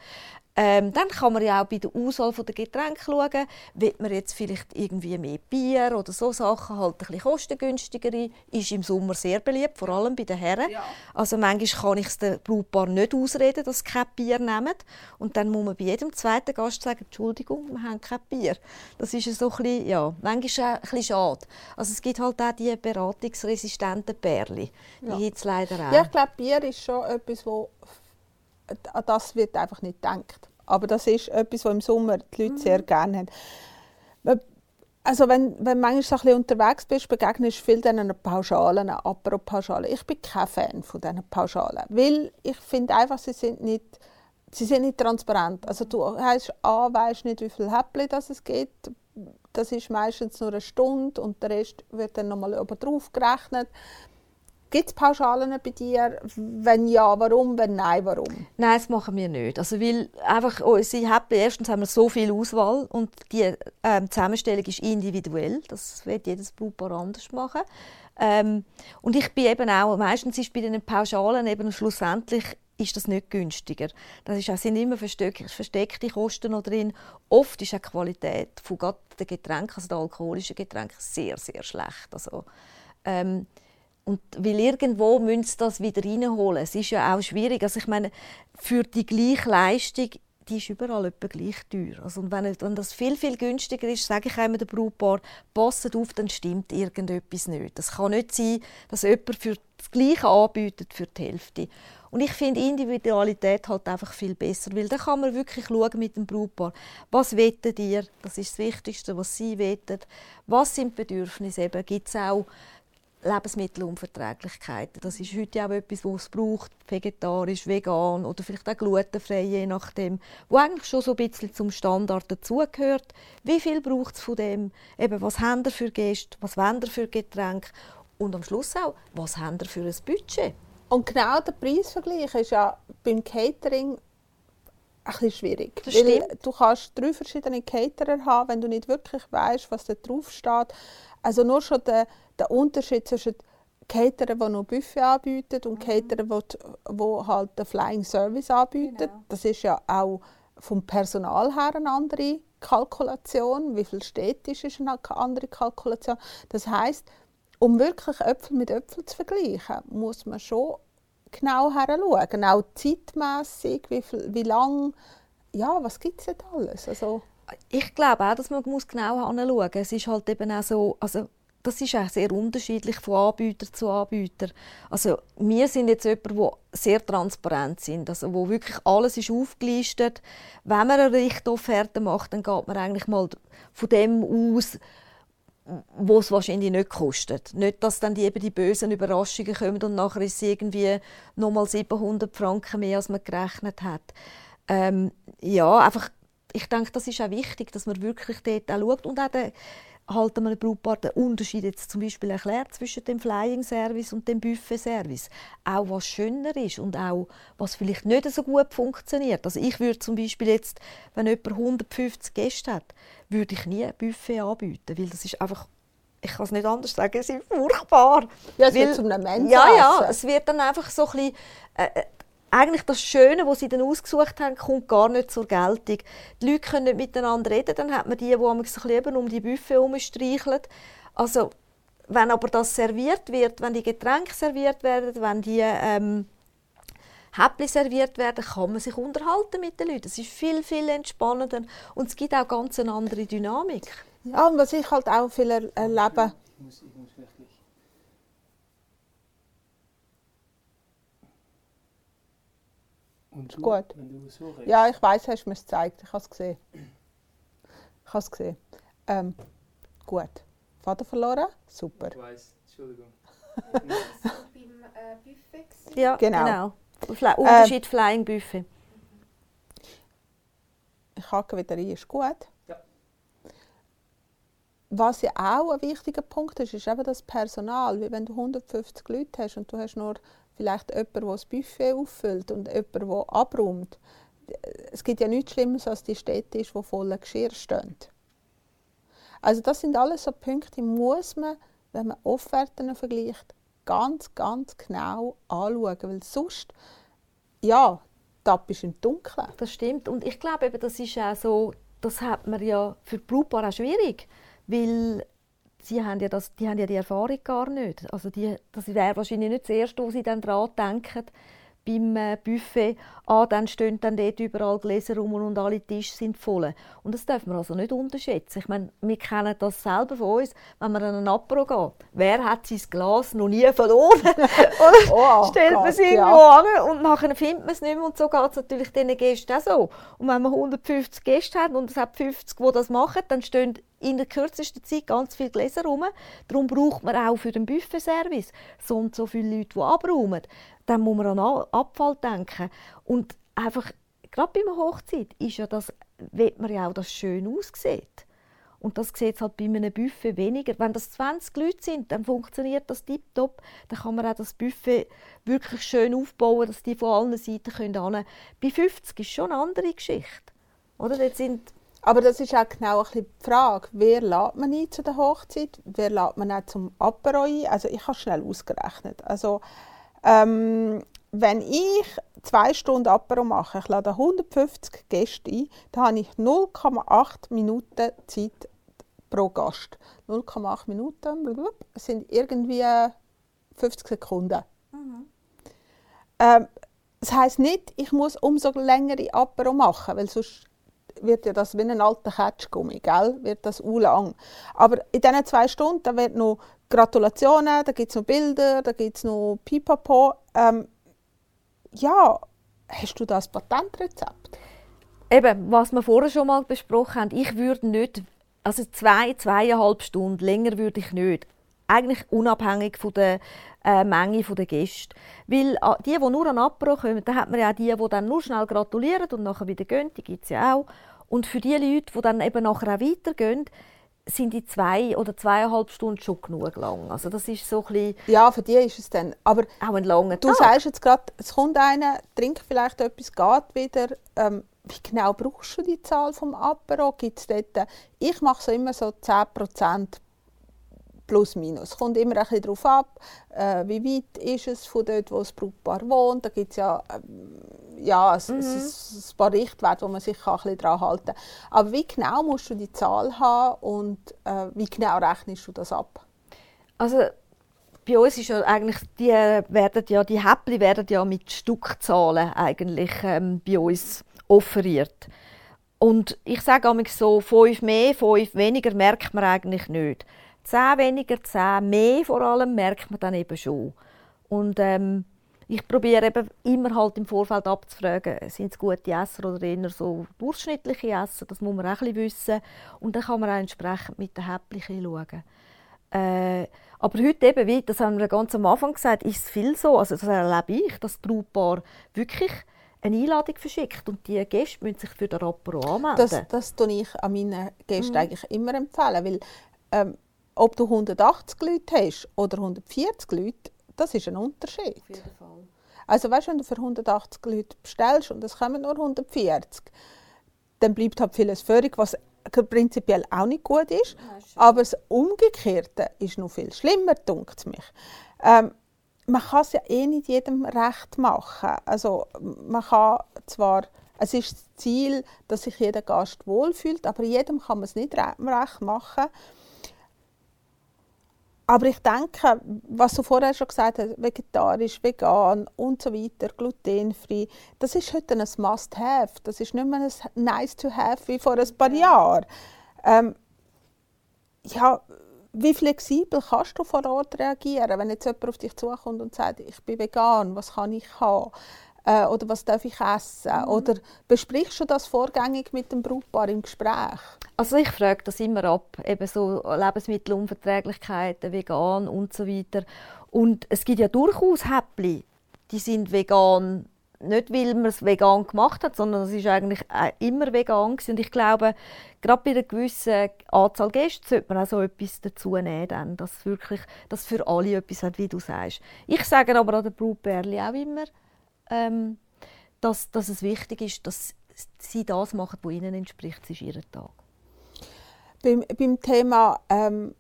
Ähm, dann kann man ja auch bei der Auswahl der Getränke schauen, will man jetzt vielleicht irgendwie mehr Bier oder so Sachen, halt ein bisschen kostengünstigere, ist im Sommer sehr beliebt, vor allem bei den Herren. Ja. Also manchmal kann ich es den Brautpaar nicht ausreden, dass sie kein Bier nehmen. Und dann muss man bei jedem zweiten Gast sagen, Entschuldigung, wir haben kein Bier. Das ist so ein bisschen, ja, manchmal ein bisschen schade. Also es gibt halt auch die beratungsresistenten Pärchen. Die ja. gibt es leider auch. Ja, ich glaube, Bier ist schon etwas, wo an das wird einfach nicht gedacht. Aber das ist etwas, was im Sommer die Leute mhm. sehr gerne haben. Also wenn, wenn du manchmal so ein bisschen unterwegs bist, begegnest du viel diesen Pauschalen, Apero-Pauschalen. Ich bin kein Fan von diesen Pauschalen, weil ich finde einfach, sie sind nicht, sie sind nicht transparent. Also du hast A, weißt nicht, wie viele Häppchen es gibt. Das ist meistens nur eine Stunde und der Rest wird dann nochmal oben drauf gerechnet. Gibt es Pauschalen bei dir? Wenn ja, warum? Wenn nein, warum? Nein, das machen wir nicht. Also, weil einfach, sie haben, erstens haben wir so viel Auswahl und die ähm, Zusammenstellung ist individuell. Das wird jedes Brautpaar anders machen. Ähm, und ich bin eben auch, meistens ist bei den Pauschalen eben schlussendlich ist das nicht günstiger. Das ist auch, sind immer versteckte, versteckte Kosten noch drin. Oft ist auch die Qualität von den Getränken, also der alkoholischen Getränke, sehr, sehr schlecht. Also, ähm, und weil irgendwo müssen sie das wieder reinholen. Es ist ja auch schwierig. Also ich meine, für die gleiche Leistung, die ist überall etwa gleich teuer. Also und wenn, wenn das viel, viel günstiger ist, sage ich einmal der Brautpaar, passet auf, dann stimmt irgendetwas nicht. Es kann nicht sein, dass jemand für das Gleiche anbietet für die Hälfte. Und ich finde Individualität halt einfach viel besser, weil dann kann man wirklich schauen mit dem Brautpaar, was wettet ihr, das ist das Wichtigste, was sie wettet, was sind die Bedürfnisse, gibt es auch Lebensmittelunverträglichkeiten. Das ist heute auch etwas, was es braucht, vegetarisch, vegan oder vielleicht auch glutenfrei, je nachdem, wo eigentlich schon so ein bisschen zum Standard dazugehört. Wie viel braucht es von dem? Eben, was haben wir für Gäste? Was wollen wir für Getränke? Und am Schluss auch, was haben wir für ein Budget? Und genau der Preisvergleich ist ja beim Catering ein bisschen schwierig. Das weil du kannst drei verschiedene Caterer haben, wenn du nicht wirklich weißt, was da drauf steht. Also nur schon der der Unterschied zwischen Catering, die nur Buffet anbieten und mhm. Catering, die, halt den Flying Service anbieten. Genau. Das ist ja auch vom Personal her eine andere Kalkulation. Wie viel städtisch ist eine andere Kalkulation. Das heißt, um wirklich Äpfel mit Äpfel zu vergleichen, muss man schon genau heranschauen. Auch zeitmässig, wie, wie lange, ja, was gibt es denn alles? Also, ich glaube auch, dass man muss genau anschauen muss. Es ist halt eben auch so, also das ist auch sehr unterschiedlich von Anbieter zu Anbieter. Also wir sind jetzt jemand, wo sehr transparent sind, also wo wirklich alles ist aufgelistet. Wenn man eine Richtofferte macht, dann geht man eigentlich mal von dem aus, wo es wahrscheinlich nicht kostet. Nicht, dass dann die, eben die bösen Überraschungen kommen und nachher ist es irgendwie nochmal 700 Franken mehr, als man gerechnet hat. Ähm, ja, einfach, ich denke, das ist auch wichtig, dass man wirklich dort auch schaut und auch halten wir Brautpaar den Unterschied jetzt zum Beispiel erklärt zwischen dem Flying Service und dem Buffet Service. Auch was schöner ist und auch was vielleicht nicht so gut funktioniert. Also ich würde zum Beispiel jetzt, wenn jemand 150 Gäste hat, würde ich nie ein Buffet anbieten, weil das ist einfach ich kann es nicht anders sagen, es ist furchtbar. Ja, es weil, wird zum Mensa Ja, ja, es wird dann einfach so ein bisschen, äh, äh eigentlich das Schöne, was sie dann ausgesucht haben, kommt gar nicht zur Geltung. Die Leute können nicht miteinander reden, dann hat man die, die sich eben um die Buffet herumstreicheln. Also, wenn aber das serviert wird, wenn die Getränke serviert werden, wenn die ähm, Häppchen serviert werden, kann man sich unterhalten mit den Leuten. Es ist viel, viel entspannender und es gibt auch ganz eine andere Dynamik. Ja, und was ich halt auch viel erlebe, Und du, gut. So ja, ich weiß, hast du mir es gezeigt. Ich habe es gesehen. Ich habe es gesehen. Ähm, gut. Vater verloren? Super. Ich weiss, Entschuldigung. beim äh, Buffet? Ja, genau. genau. Unterschied ähm, Flying Buffet. Ich hake wieder rein, ist gut. Ja. Was ja auch ein wichtiger Punkt ist, ist eben das Personal. Wie wenn du 150 Leute hast und du hast nur vielleicht jemand, der das Buffet auffüllt und jemand, der abräumt. Es gibt ja nichts Schlimmeres, als die Städte, die voller Geschirr stehen. Also das sind alles so Punkte, die muss man, wenn man Offerten vergleicht, ganz, ganz genau anschauen, weil sonst, ja, tappst im Dunkeln. Das stimmt. Und ich glaube, das ist auch so, das hat man ja für die Brautpaare auch schwierig, weil sie haben ja, das, die haben ja die Erfahrung gar nicht. Also die, das wäre wahrscheinlich nicht das Erste, wo sie dann daran denken, beim äh, Buffet, ah, dann stehen dann dort überall Gläser rum und alle Tische sind voll. Und das darf man also nicht unterschätzen. Ich meine, wir kennen das selber von uns, wenn man an einen Apero geht. Wer hat sein Glas noch nie verloren? und oh, stellt man es irgendwo ja. an und nachher findet man es nicht mehr. Und so geht es natürlich diesen Gästen auch so. Und wenn man 150 Gäste hat und es hat 50, die das machen, dann stehen in der kürzesten Zeit ganz viele Gläser rum. Darum braucht man auch für den Buffetservice so und so viele Leute, die abräumen. Dann muss man an Abfall denken. Und einfach, gerade bei einer Hochzeit, ist ja das, will man ja auch, dass es schön aussieht. Und das sieht halt bei einem Buffet weniger. Wenn das 20 Leute sind, dann funktioniert das tiptop. Dann kann man auch das Buffet wirklich schön aufbauen, dass die von allen Seiten können. Bei 50 ist schon eine andere Geschichte. Oder? Sind aber das ist auch genau ein die Frage, wer lädt man ein zu der Hochzeit, wer lädt man auch zum Apero ein. Also ich habe schnell ausgerechnet. Also ähm, wenn ich zwei Stunden Apero mache, ich lade 150 Gäste ein, dann habe ich 0,8 Minuten Zeit pro Gast. 0,8 Minuten sind irgendwie 50 Sekunden. Mhm. Ähm, das heisst nicht, ich muss umso längere Apero machen, weil sonst wird ja das wie ein alter Ketschgummi, gell? wird das lang. Aber in diesen zwei Stunden wird noch Gratulationen, da gibt es noch Bilder, da gibt es noch Pipapo. Ähm, ja, hast du das Patentrezept? Eben, was wir vorher schon mal besprochen haben, ich würde nicht, also zwei, zweieinhalb Stunden, länger würde ich nicht. Eigentlich unabhängig von der äh, Menge der Gäste. Weil äh, die, die nur an Apero kommen, da hat man ja auch die, die dann nur schnell gratulieren und nachher wieder gehen, die gibt es ja auch. Und für die Leute, die dann eben nachher auch weitergehen, sind die zwei oder zweieinhalb Stunden schon genug lang. Also das ist so ein bisschen Ja, für die ist es dann. Aber auch ein langer Du sagst jetzt gerade, es kommt einer, trinkt vielleicht etwas, geht wieder. Ähm, wie genau brauchst du die Zahl vom Apero? Gibt's dort, ich mache so immer so 10% plus minus. Es kommt immer ein bisschen darauf ab, äh, wie weit ist es von dort, wo das Brautpaar wohnt. Da gibt es ja, äh, ja ein, mhm. ein, ein paar Richtwerte, wo man sich ein bisschen daran halten kann. Aber wie genau musst du die Zahl haben und äh, wie genau rechnest du das ab? Also bei uns ist ja eigentlich, die, werden ja, die Häppchen werden ja mit Stückzahlen eigentlich ähm, bei uns offeriert. Und ich sage so, fünf mehr, fünf weniger merkt man eigentlich nicht. 10 weniger, 10 mehr vor allem, merkt man dann eben schon. Und ähm, ich probiere eben immer halt im Vorfeld abzufragen, sind es gute Esser oder eher so durchschnittliche Esser, das muss man auch ein wissen. Und dann kann man auch entsprechend mit den Häppchen schauen. Äh, aber heute eben, wie, das haben wir ganz am Anfang gesagt, ist es viel so, also das erlebe ich, dass das Brautpaar wirklich eine Einladung verschickt und die Gäste müssen sich für den Apero anmelden. Das, das tue ich an meinen Gästen mhm. eigentlich immer empfehlen, weil ähm, ob du 180 Leute hast oder 140 Leute, das ist ein Unterschied. Auf jeden Fall. Also weißt, wenn du für 180 Leute bestellst und es kommen nur 140, dann bleibt halt vieles völlig, was prinzipiell auch nicht gut ist. Ja, aber das Umgekehrte ist noch viel schlimmer, dunkt mich. Ähm, man kann es ja eh nicht jedem recht machen. Also man kann zwar, es ist das Ziel, dass sich jeder Gast wohlfühlt, aber jedem kann man es nicht recht machen. Aber ich denke, was du vorher schon gesagt hast, vegetarisch, vegan und so weiter, glutenfrei, das ist heute ein Must-Have. Das ist nicht mehr ein Nice-to-Have wie vor ein paar Jahren. Ähm, ja, wie flexibel kannst du vor Ort reagieren, wenn jetzt jemand auf dich zukommt und sagt, ich bin vegan, was kann ich haben? Äh, oder was darf ich essen? Mhm. Oder besprichst du das vorgängig mit dem Brautpaar im Gespräch? Also ich frage das immer ab, eben so Lebensmittelunverträglichkeiten, vegan und so weiter. Und es gibt ja durchaus Häppchen, die sind vegan, nicht weil man es vegan gemacht hat, sondern es ist eigentlich immer vegan gewesen. Und ich glaube, gerade bei einer gewissen Anzahl Gäste sollte man auch so etwas dazu nehmen, dass wirklich, dass für alle etwas hat, wie du sagst. Ich sage aber an den Brautpärchen auch immer, ähm, dass, dass es wichtig ist, dass sie das machen, was ihnen entspricht. Das ist ihr Tag. Beim, beim Thema ähm,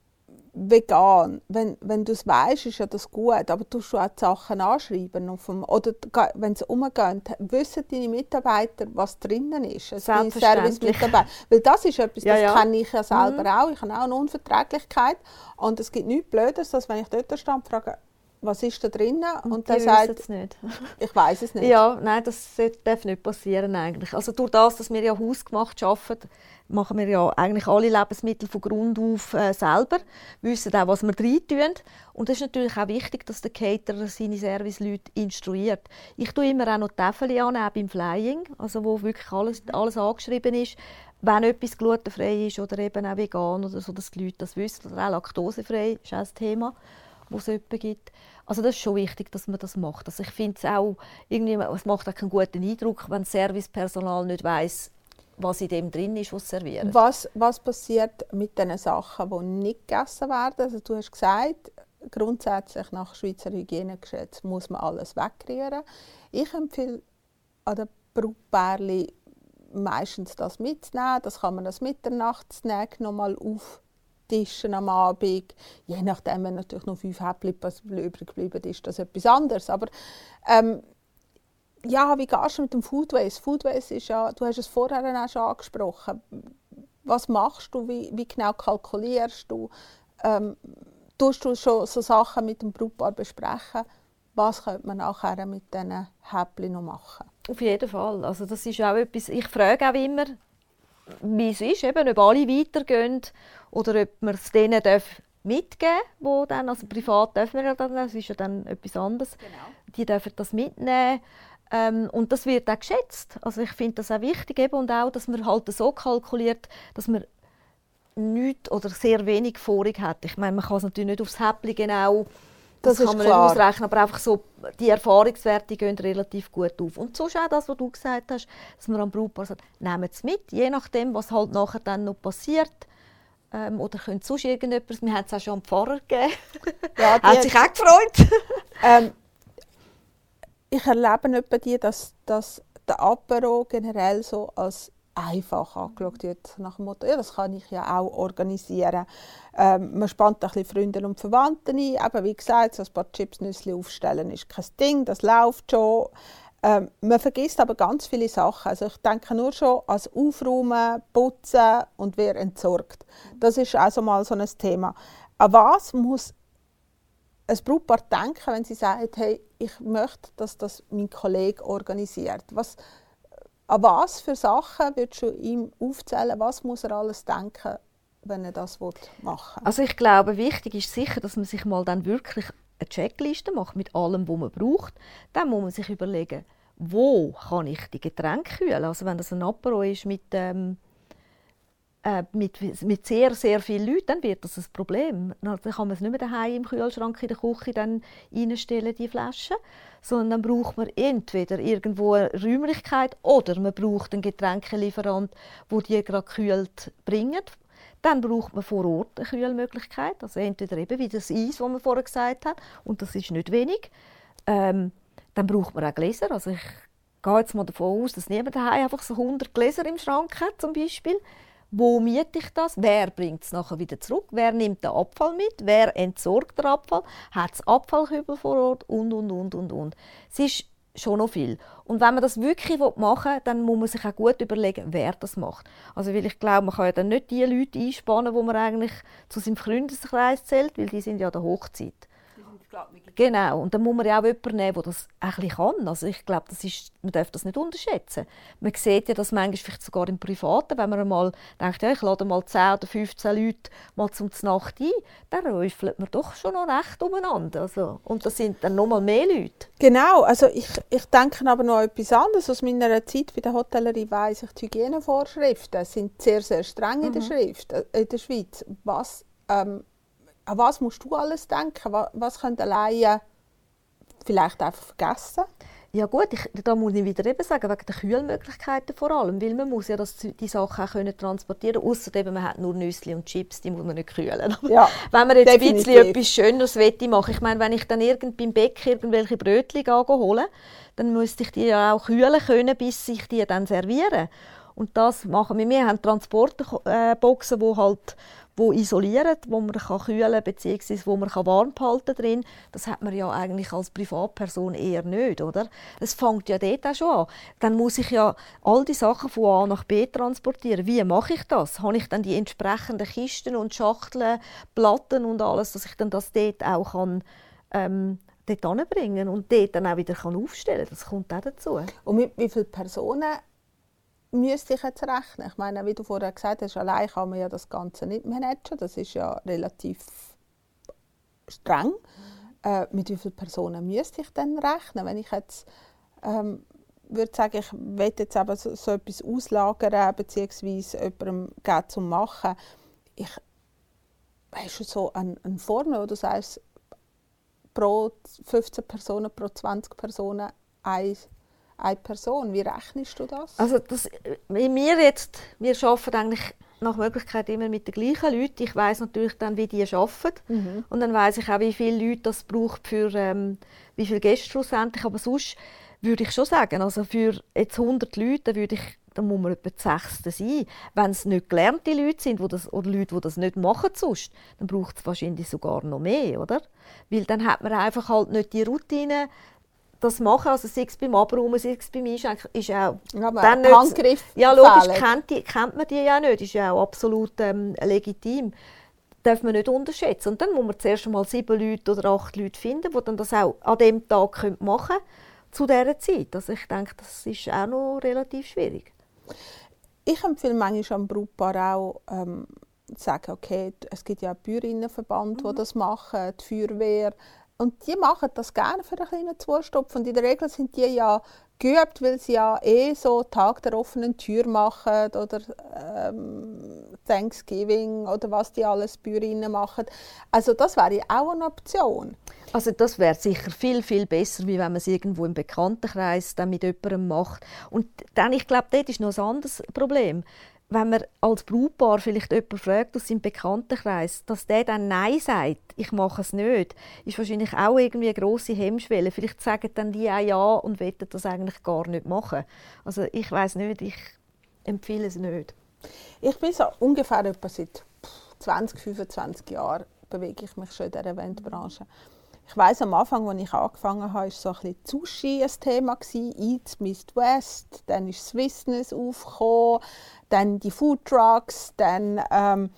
vegan, wenn, wenn du es weißt, ist ja das gut, aber du auch die Sachen anschreiben auf dem, oder wenn sie umgehen, wissen deine Mitarbeiter, was drinnen ist, also deine Service-Mitarbeiter, weil das ist etwas, Ja, das ja. kenne ich ja selber Mhm. auch, ich habe auch eine Unverträglichkeit und es gibt nichts Blödes, als wenn ich dort stehe und frage, was ist da drinnen und, die der sagt, es nicht. ich weiß es nicht. Ja, nein, das darf nicht passieren eigentlich. Also durch das, dass wir ja hausgemacht arbeiten, machen wir ja eigentlich alle Lebensmittel von Grund auf äh, selber, wissen auch, was wir reintun. Und es ist natürlich auch wichtig, dass der Caterer seine Serviceleute instruiert. Ich tue immer auch noch Tafeln an, auch beim Flying, also wo wirklich alles, alles angeschrieben ist, wenn etwas glutenfrei ist oder eben auch vegan oder so, dass die Leute das wissen. Oder auch laktosefrei ist auch ein Thema wo es jemanden gibt. Also das ist schon wichtig, dass man das macht. Also ich finde es auch, irgendwie, es macht auch keinen guten Eindruck, wenn das Servicepersonal nicht weiß, was in dem drin ist, was sie servieren. Was, was passiert mit den Sachen, die nicht gegessen werden? Also du hast gesagt, grundsätzlich nach Schweizer Hygienegesetz muss man alles wegrühren. Ich empfehle an den Brautpärchen meistens das mitzunehmen. Das kann man als Mitternachtssnack noch mal auftischen am Abend. Je nachdem, wenn natürlich noch fünf Häppchen übrig geblieben ist, das etwas anderes. Aber ähm, ja, wie gehst du mit dem Food Waste? Food Waste ist ja, du hast es vorher auch schon angesprochen. Was machst du? Wie, wie genau kalkulierst du? Ähm, tust du schon so Sachen mit dem Brautpaar besprechen? Was könnte man nachher mit diesen Häppchen noch machen? Auf jeden Fall. Also das ist auch etwas, ich frage auch immer, wie es ist, eben, ob alle weitergehen oder ob man es denen darf mitgeben wo dann, also privat dürfen wir ja dann, das ist ja dann etwas anderes. Die dürfen das mitnehmen. Ähm, und das wird auch geschätzt. Also ich finde das auch wichtig eben, und auch, dass man halt so kalkuliert, dass man nichts oder sehr wenig vorig hat. Ich meine, man kann es natürlich nicht aufs Häppchen genau das, Das ist kann man klar. nicht ausrechnen, aber einfach so, die Erfahrungswerte gehen relativ gut auf. Und sonst auch das, was du gesagt hast, dass man am Brautpaar sagt, nehmt es mit, je nachdem, was halt nachher dann noch passiert. Ähm, oder könnt sonst irgendetwas, wir haben es auch schon am Pfarrer gegeben. Ja, die hat sich auch gefreut. Ähm, ich erlebe nicht bei dir, dass, dass der Apero generell so als einfach angeschaut wird. Nach dem Motto, ja, das kann ich ja auch organisieren. Ähm, man spannt ein bisschen Freunde und Verwandte ein. Eben, wie gesagt, so ein paar Chipsnüsse aufstellen ist kein Ding, das läuft schon. Ähm, man vergisst aber ganz viele Sachen. Also ich denke nur schon ans Aufräumen, Putzen und wer entsorgt. Das ist also mal so ein Thema. An was muss ein Brautpaar denken, wenn sie sagt, hey, ich möchte, dass das mein Kollege organisiert? Was, an was für Sachen würdest du ihm aufzählen? Was muss er alles denken, wenn er das machen will? Also ich glaube, wichtig ist sicher, dass man sich mal dann wirklich eine Checkliste macht mit allem, was man braucht. Dann muss man sich überlegen, wo kann ich die Getränke kühlen. Also wenn das ein Apero ist mit, ähm, äh, mit, mit sehr, sehr vielen Leuten, dann wird das ein Problem. Dann kann man es nicht mehr daheim im Kühlschrank in der Küche dann reinstellen, die Flaschen. Sondern dann braucht man entweder irgendwo eine Räumlichkeit oder man braucht einen Getränkelieferant, der die gerade kühlt bringt. Dann braucht man vor Ort eine Kühlmöglichkeit, also entweder eben wie das Eis, das man vorher gesagt hat, und das ist nicht wenig. Ähm, dann braucht man auch Gläser. Also ich gehe jetzt mal davon aus, dass niemand daheim einfach so 100 Gläser im Schrank hat, zum Beispiel. Wo miete ich das? Wer bringt es nachher wieder zurück? Wer nimmt den Abfall mit? Wer entsorgt den Abfall? Hat es Abfallkübel vor Ort? Und, und, und, und, und. Es ist schon noch viel. Und wenn man das wirklich machen will, dann muss man sich auch gut überlegen, wer das macht. Also weil ich glaube, man kann ja dann nicht die Leute einspannen, wo man eigentlich zu seinem Freundeskreis zählt, weil die sind ja der Hochzeit. Genau, und dann muss man ja auch jemanden nehmen, der das ein bisschen kann. Also ich glaube, das ist, man darf das nicht unterschätzen. Man sieht ja das manchmal vielleicht sogar im Privaten, wenn man mal denkt, ja, ich lade mal 10 oder 15 Leute mal zum Nacht ein, dann räufelt man doch schon noch recht umeinander. Also, und das sind dann noch mal mehr Leute. Genau, also ich, ich denke aber noch etwas anderes. Aus meiner Zeit bei der Hotellerie weiss ich, die Hygienevorschriften sind sehr, sehr streng in, der Schrift, äh, in der Schweiz. Was, ähm, an was musst du alles denken? Was, können Laien vielleicht einfach vergessen? Ja gut, ich, da muss ich wieder eben sagen, wegen der Kühlmöglichkeiten vor allem, weil man muss ja das, die Sachen auch können transportieren können, ausser eben, man hat nur Nüsse und Chips, die muss man nicht kühlen. Ja, wenn man jetzt ein definitiv. bisschen etwas Schöneres möchte machen, ich meine, wenn ich dann irgend beim Bäcker irgendwelche Brötchen holen, dann müsste ich die ja auch kühlen können, bis ich die dann serviere. Und das machen wir. Wir haben Transporterboxen, wo halt wo isolieren, wo man kann kühlen bzw. wo man kann warm halten drin. Das hat man ja eigentlich als Privatperson eher nicht, oder? Es fängt ja dort auch schon an. Dann muss ich ja all die Sachen von A nach B transportieren. Wie mache ich das? Habe ich dann die entsprechenden Kisten und Schachteln, Platten und alles, dass ich dann das dort auch kann, ähm, dort anbringen und dort dann auch wieder kann aufstellen kann. Das kommt auch dazu. Und mit wie viele Personen müsste ich jetzt rechnen? Ich meine, wie du vorher gesagt hast, allein kann man ja das Ganze nicht managen. Das ist ja relativ streng. Äh, mit wie vielen Personen müsste ich dann rechnen, wenn ich jetzt ähm, würde sagen, ich will jetzt eben so, so etwas auslagern beziehungsweise jemandem geben zum machen. Ich hast du so eine, eine Formel, wo du sagst, pro 15 Personen, pro 20 Personen eine, eine Person. Wie rechnest du das? Also das, wir jetzt, wir arbeiten eigentlich nach Möglichkeit immer mit den gleichen Leuten. Ich weiß natürlich dann, wie die arbeiten. Mhm. Und dann weiß ich auch, wie viele Leute das braucht für ähm, wie viele Gäste schlussendlich. Aber sonst würde ich schon sagen, also für jetzt 100 Leute würde ich dann muss man etwa das Sechste sein. Wenn es nicht gelernte Leute sind wo das, oder Leute, die das nicht machen sonst, dann braucht es wahrscheinlich sogar noch mehr, oder? Weil dann hat man einfach halt nicht die Routine, das machen, also sei es beim Abräumen, sei es beim Einschenken, ist auch ja, dann nicht, Handgriff Ja, logisch kennt, die, kennt man die ja nicht, ist ja auch absolut ähm, legitim. Darf man nicht unterschätzen. Und dann muss man zuerst einmal sieben Leute oder acht Leute finden, die dann das auch an dem Tag machen können, zu dieser Zeit. Also ich denke, das ist auch noch relativ schwierig. Ich empfehle manchmal am Brautpaar auch, ähm, zu sagen, okay, es gibt ja Bäuerinnenverband, mhm. die das machen, die Feuerwehr. Und die machen das gerne für einen kleinen Zustopf. Und in der Regel sind die ja geübt, weil sie ja eh so Tag der offenen Tür machen oder ähm, Thanksgiving oder was die alles Bäuerinnen machen. Also das wäre auch eine Option. Also das wäre sicher viel, viel besser, wie wenn man es irgendwo im Bekanntenkreis dann mit jemandem macht. Und dann, ich glaube, dort ist noch ein anderes Problem. Wenn man als Brautpaar vielleicht jemanden fragt aus seinem Bekanntenkreis, dass der dann Nein sagt, ich mache es nicht, ist wahrscheinlich auch irgendwie eine grosse Hemmschwelle. Vielleicht sagen dann die auch Ja und wollen das eigentlich gar nicht machen. Also ich weiß nicht, ich empfehle es nicht. Ich bin so ungefähr etwa seit 20, 25 Jahren bewege ich mich schon in dieser Eventbranche. Ich weiß am Anfang, als ich angefangen habe, war so ein bisschen Sushi ein Thema Eats Mist West, dann ist Swissness aufgekommen, dann die Food Trucks, dann ähm,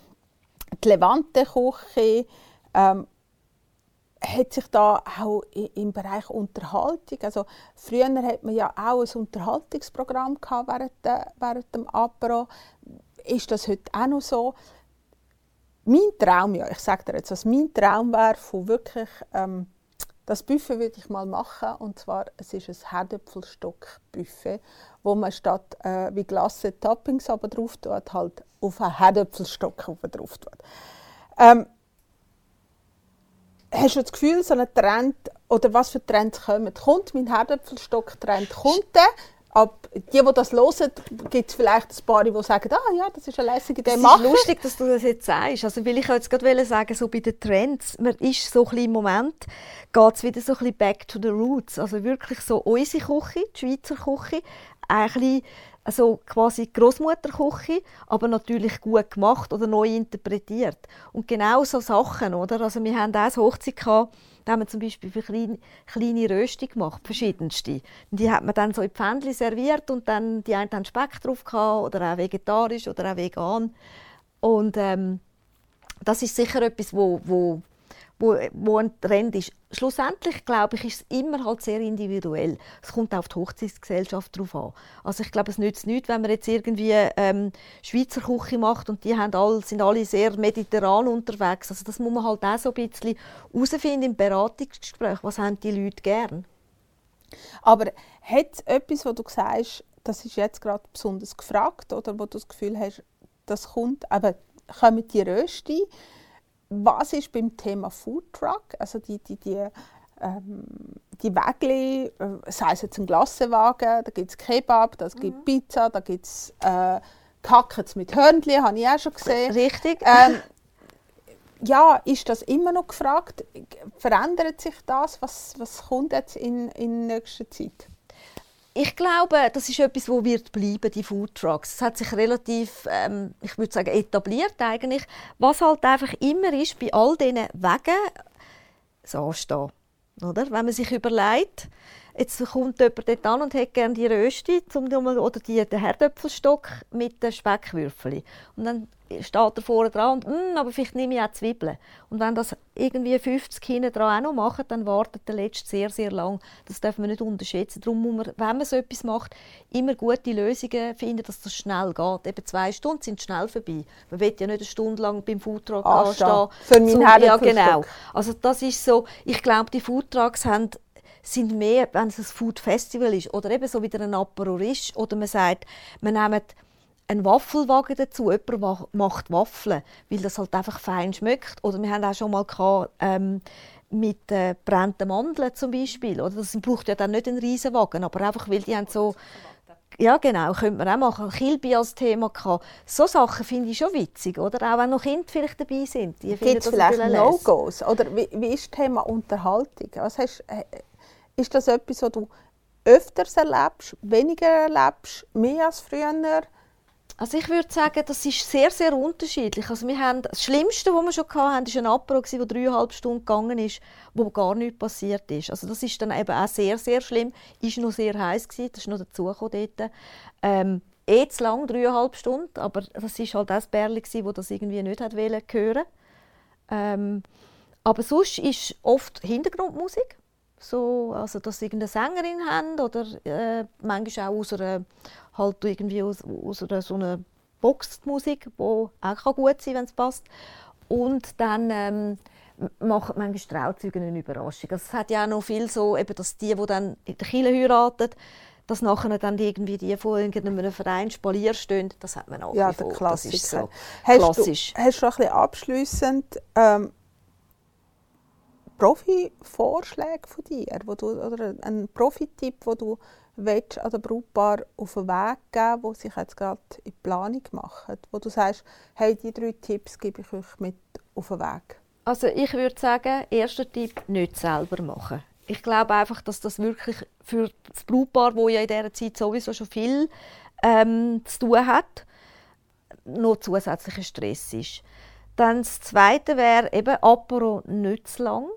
die Levante Küche. Ähm, hat sich da auch im Bereich Unterhaltung, also früher hat man ja auch ein Unterhaltungsprogramm gehabt während, während dem Apero. Ist das heute auch noch so? Mein Traum, ja, ich sage dir jetzt, was mein Traum wäre, von wirklich, ähm, das Buffet würde ich mal machen, und zwar, es ist ein Herdöpfelstock-Buffet, wo man statt äh, wie Glasse Toppings aber drauf tut, halt auf einen Herdöpfelstock drauf tut. Ähm, hast du das Gefühl, so ein Trend, oder was für Trends kommen? Kommt mein Herdöpfelstock-Trend? Kommt der? Ab die, die das hören, gibt es vielleicht ein paar, die sagen, ah ja, das ist eine lässige Idee, Es ist lustig, dass du das jetzt sagst. Also, will ich jetzt gerade sagen, so bei den Trends, man ist so ein im Moment, geht es wieder so ein bisschen back to the roots. Also wirklich so unsere Küche, die Schweizer Küche, ein bisschen also quasi Großmutterküche, aber natürlich gut gemacht oder neu interpretiert. Und genau so Sachen, oder? Also wir haben auch eine Hochzeit gehabt, da haben wir zum Beispiel für kleine, kleine Rösti gemacht, verschiedenste. Die hat man dann so in Pfändchen serviert und dann die einen haben Speck drauf gehabt, oder auch vegetarisch oder auch vegan. Und ähm, das ist sicher etwas, wo, wo wo, wo ein Trend ist. Schlussendlich glaube ich, ist es immer halt sehr individuell. Es kommt auf die Hochzeitsgesellschaft drauf an. Also ich glaube, es nützt nichts, wenn man jetzt irgendwie ähm, Schweizer Küche macht und die haben all, sind alle sehr mediterran unterwegs. Also das muss man halt auch so ein bisschen herausfinden im Beratungsgespräch. Was haben die Leute gern? Aber hat es etwas, wo du sagst, das ist jetzt gerade besonders gefragt oder wo du das Gefühl hast, das kommt, aber kommen die Rösti, was ist beim Thema Food Truck, also die, die, die, ähm, die Wägli, äh, sei es jetzt ein Glassenwagen, da gibt es Kebab, da gibt mhm. Pizza, da gibt es äh, Kackets mit Hörnchen, habe ich auch schon gesehen. Richtig. Ähm, ja, ist das immer noch gefragt? Verändert sich das? Was, was kommt jetzt in, in nächster Zeit? Ich glaube, das ist etwas, wo wird bleiben, die Food Trucks. Es hat sich relativ, ähm, ich würde sagen, etabliert eigentlich. Was halt einfach immer ist bei all diesen Wegen, das Anstehen. Oder? Wenn man sich überlegt, jetzt kommt jemand dort an und hat gerne die Rösti zum, oder die, den Herdöpfelstock mit den Speckwürfeln. Und dann steht er vorne dran und mm, aber vielleicht nehme ich auch Zwiebeln. Und wenn das irgendwie 50 hinten dran auch noch machen, dann wartet der Letzte sehr, sehr lang. Das darf man nicht unterschätzen. Darum muss man, wenn man so etwas macht, immer gute Lösungen finden, dass das schnell geht. Eben zwei Stunden sind schnell vorbei. Man will ja nicht eine Stunde lang beim Foodtruck anstehen. anstehen. Für meinen ja, genau. Also das ist so, ich glaube, die Foodtrucks haben sind mehr, wenn es ein Food Festival ist oder eben so wieder ein Apero ist oder man sagt, man nimmt einen Waffelwagen dazu. Jemand macht Waffeln, weil das halt einfach fein schmeckt. Oder wir haben auch schon mal gehabt, ähm, mit äh, brennten Mandeln zum Beispiel. Oder das braucht ja dann nicht einen Riesenwagen, aber einfach, weil die haben so ja, genau, könnte man auch machen. Kilby als Thema gehabt. So Sachen finde ich schon witzig, oder? Auch wenn noch Kinder vielleicht dabei sind. Gibt es vielleicht No-Gos? Oder wie, wie ist das Thema Unterhaltung? Was hast, äh, ist das etwas, was du öfters erlebst, weniger erlebst, mehr als früher? Also ich würde sagen, das ist sehr, sehr unterschiedlich. Also wir haben, das Schlimmste, was wir schon hatten, war ein Apero, der dreieinhalb Stunden gegangen ist, wo gar nichts passiert ist. Also das ist dann eben auch sehr, sehr schlimm. Ist noch sehr heiß gewesen, das ist noch dazugekommen dort. Ähm, eh zu lang, dreieinhalb Stunden, aber das war halt das Bärli, das das irgendwie nicht hat hören ähm, Aber sonst ist oft Hintergrundmusik. So, also dass sie irgendeine Sängerin haben oder äh, manchmal auch aus einer halt irgendwie aus, aus einer, so einer Boxmusik, die auch gut sein kann, wenn es passt. Und dann ähm, machen manchmal Trauzeugen eine Überraschung. Also es hat ja auch noch viel so, eben, dass die, die dann in der Kirche heiraten, dass nachher dann irgendwie die von irgendeinem Verein Spalier stehen, das hat man auch Ja, der Klassiker. Das ist so hast klassisch. Du, hast du ein bisschen abschliessend ähm, Profi-Vorschläge von dir, wo du, oder einen Profi-Tipp, den du willst an der Brautpaar auf den Weg geben wo sich jetzt gerade in die Planung machen? Wo du sagst, hey, die drei Tipps gebe ich euch mit auf den Weg. Also ich würde sagen, erster Tipp, nicht selber machen. Ich glaube einfach, dass das wirklich für das Brautpaar, wo ja in dieser Zeit sowieso schon viel ähm, zu tun hat, noch zusätzlicher Stress ist. Dann das Zweite wäre eben Apero nicht zu lang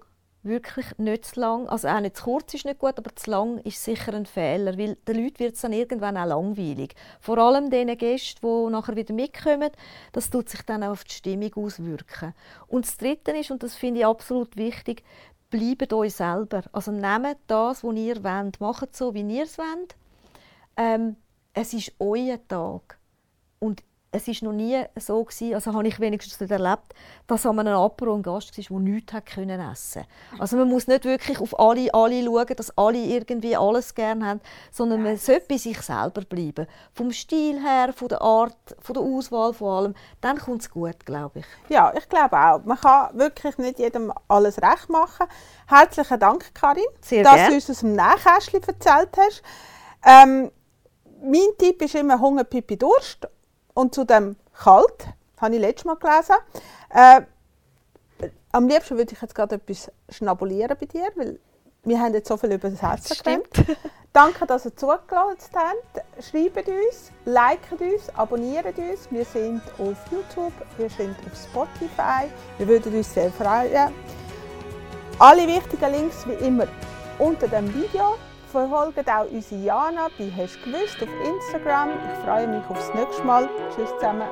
wirklich nicht zu lang, also auch nicht zu kurz ist nicht gut, aber zu lang ist sicher ein Fehler, weil den Leuten wird es dann irgendwann auch langweilig. Vor allem den Gästen, die nachher wieder mitkommen, das tut sich dann auch auf die Stimmung auswirken. Und das Dritte ist, und das finde ich absolut wichtig, bleibt euch selber. Also nehmt das, was ihr wollt, macht so, wie ihr es wollt. Ähm, es ist euer Tag. Und es war noch nie so gewesen, also habe ich wenigstens nicht erlebt, dass an einem Apero ein Gast war, der nichts hat können essen. Also man muss nicht wirklich auf alle, alle schauen, dass alle irgendwie alles gerne haben, sondern man sollte bei sich selber bleiben. Vom Stil her, von der Art, von der Auswahl von allem, dann kommt es gut, glaube ich. Ja, ich glaube auch. Man kann wirklich nicht jedem alles recht machen. Herzlichen Dank, Karin, Sehr dass gern. du uns aus dem Nähkästchen erzählt hast. Ähm, mein Tipp ist immer Hunger, Pipi, Durst und zu dem Kalt, habe ich letztes Mal gelesen. Äh, am liebsten würde ich jetzt gerade etwas schnabulieren bei dir, weil wir haben jetzt so viel über das Herz geredet. Danke, dass ihr zugelassen habt. Schreibt uns, liket uns, abonniert uns. Wir sind auf YouTube, wir sind auf Spotify. Wir würden uns sehr freuen. Alle wichtigen Links wie immer unter dem Video. Verfolgt auch unsere Jana bei Hast gewusst auf Instagram. Ich freue mich aufs nächste Mal. Tschüss zusammen.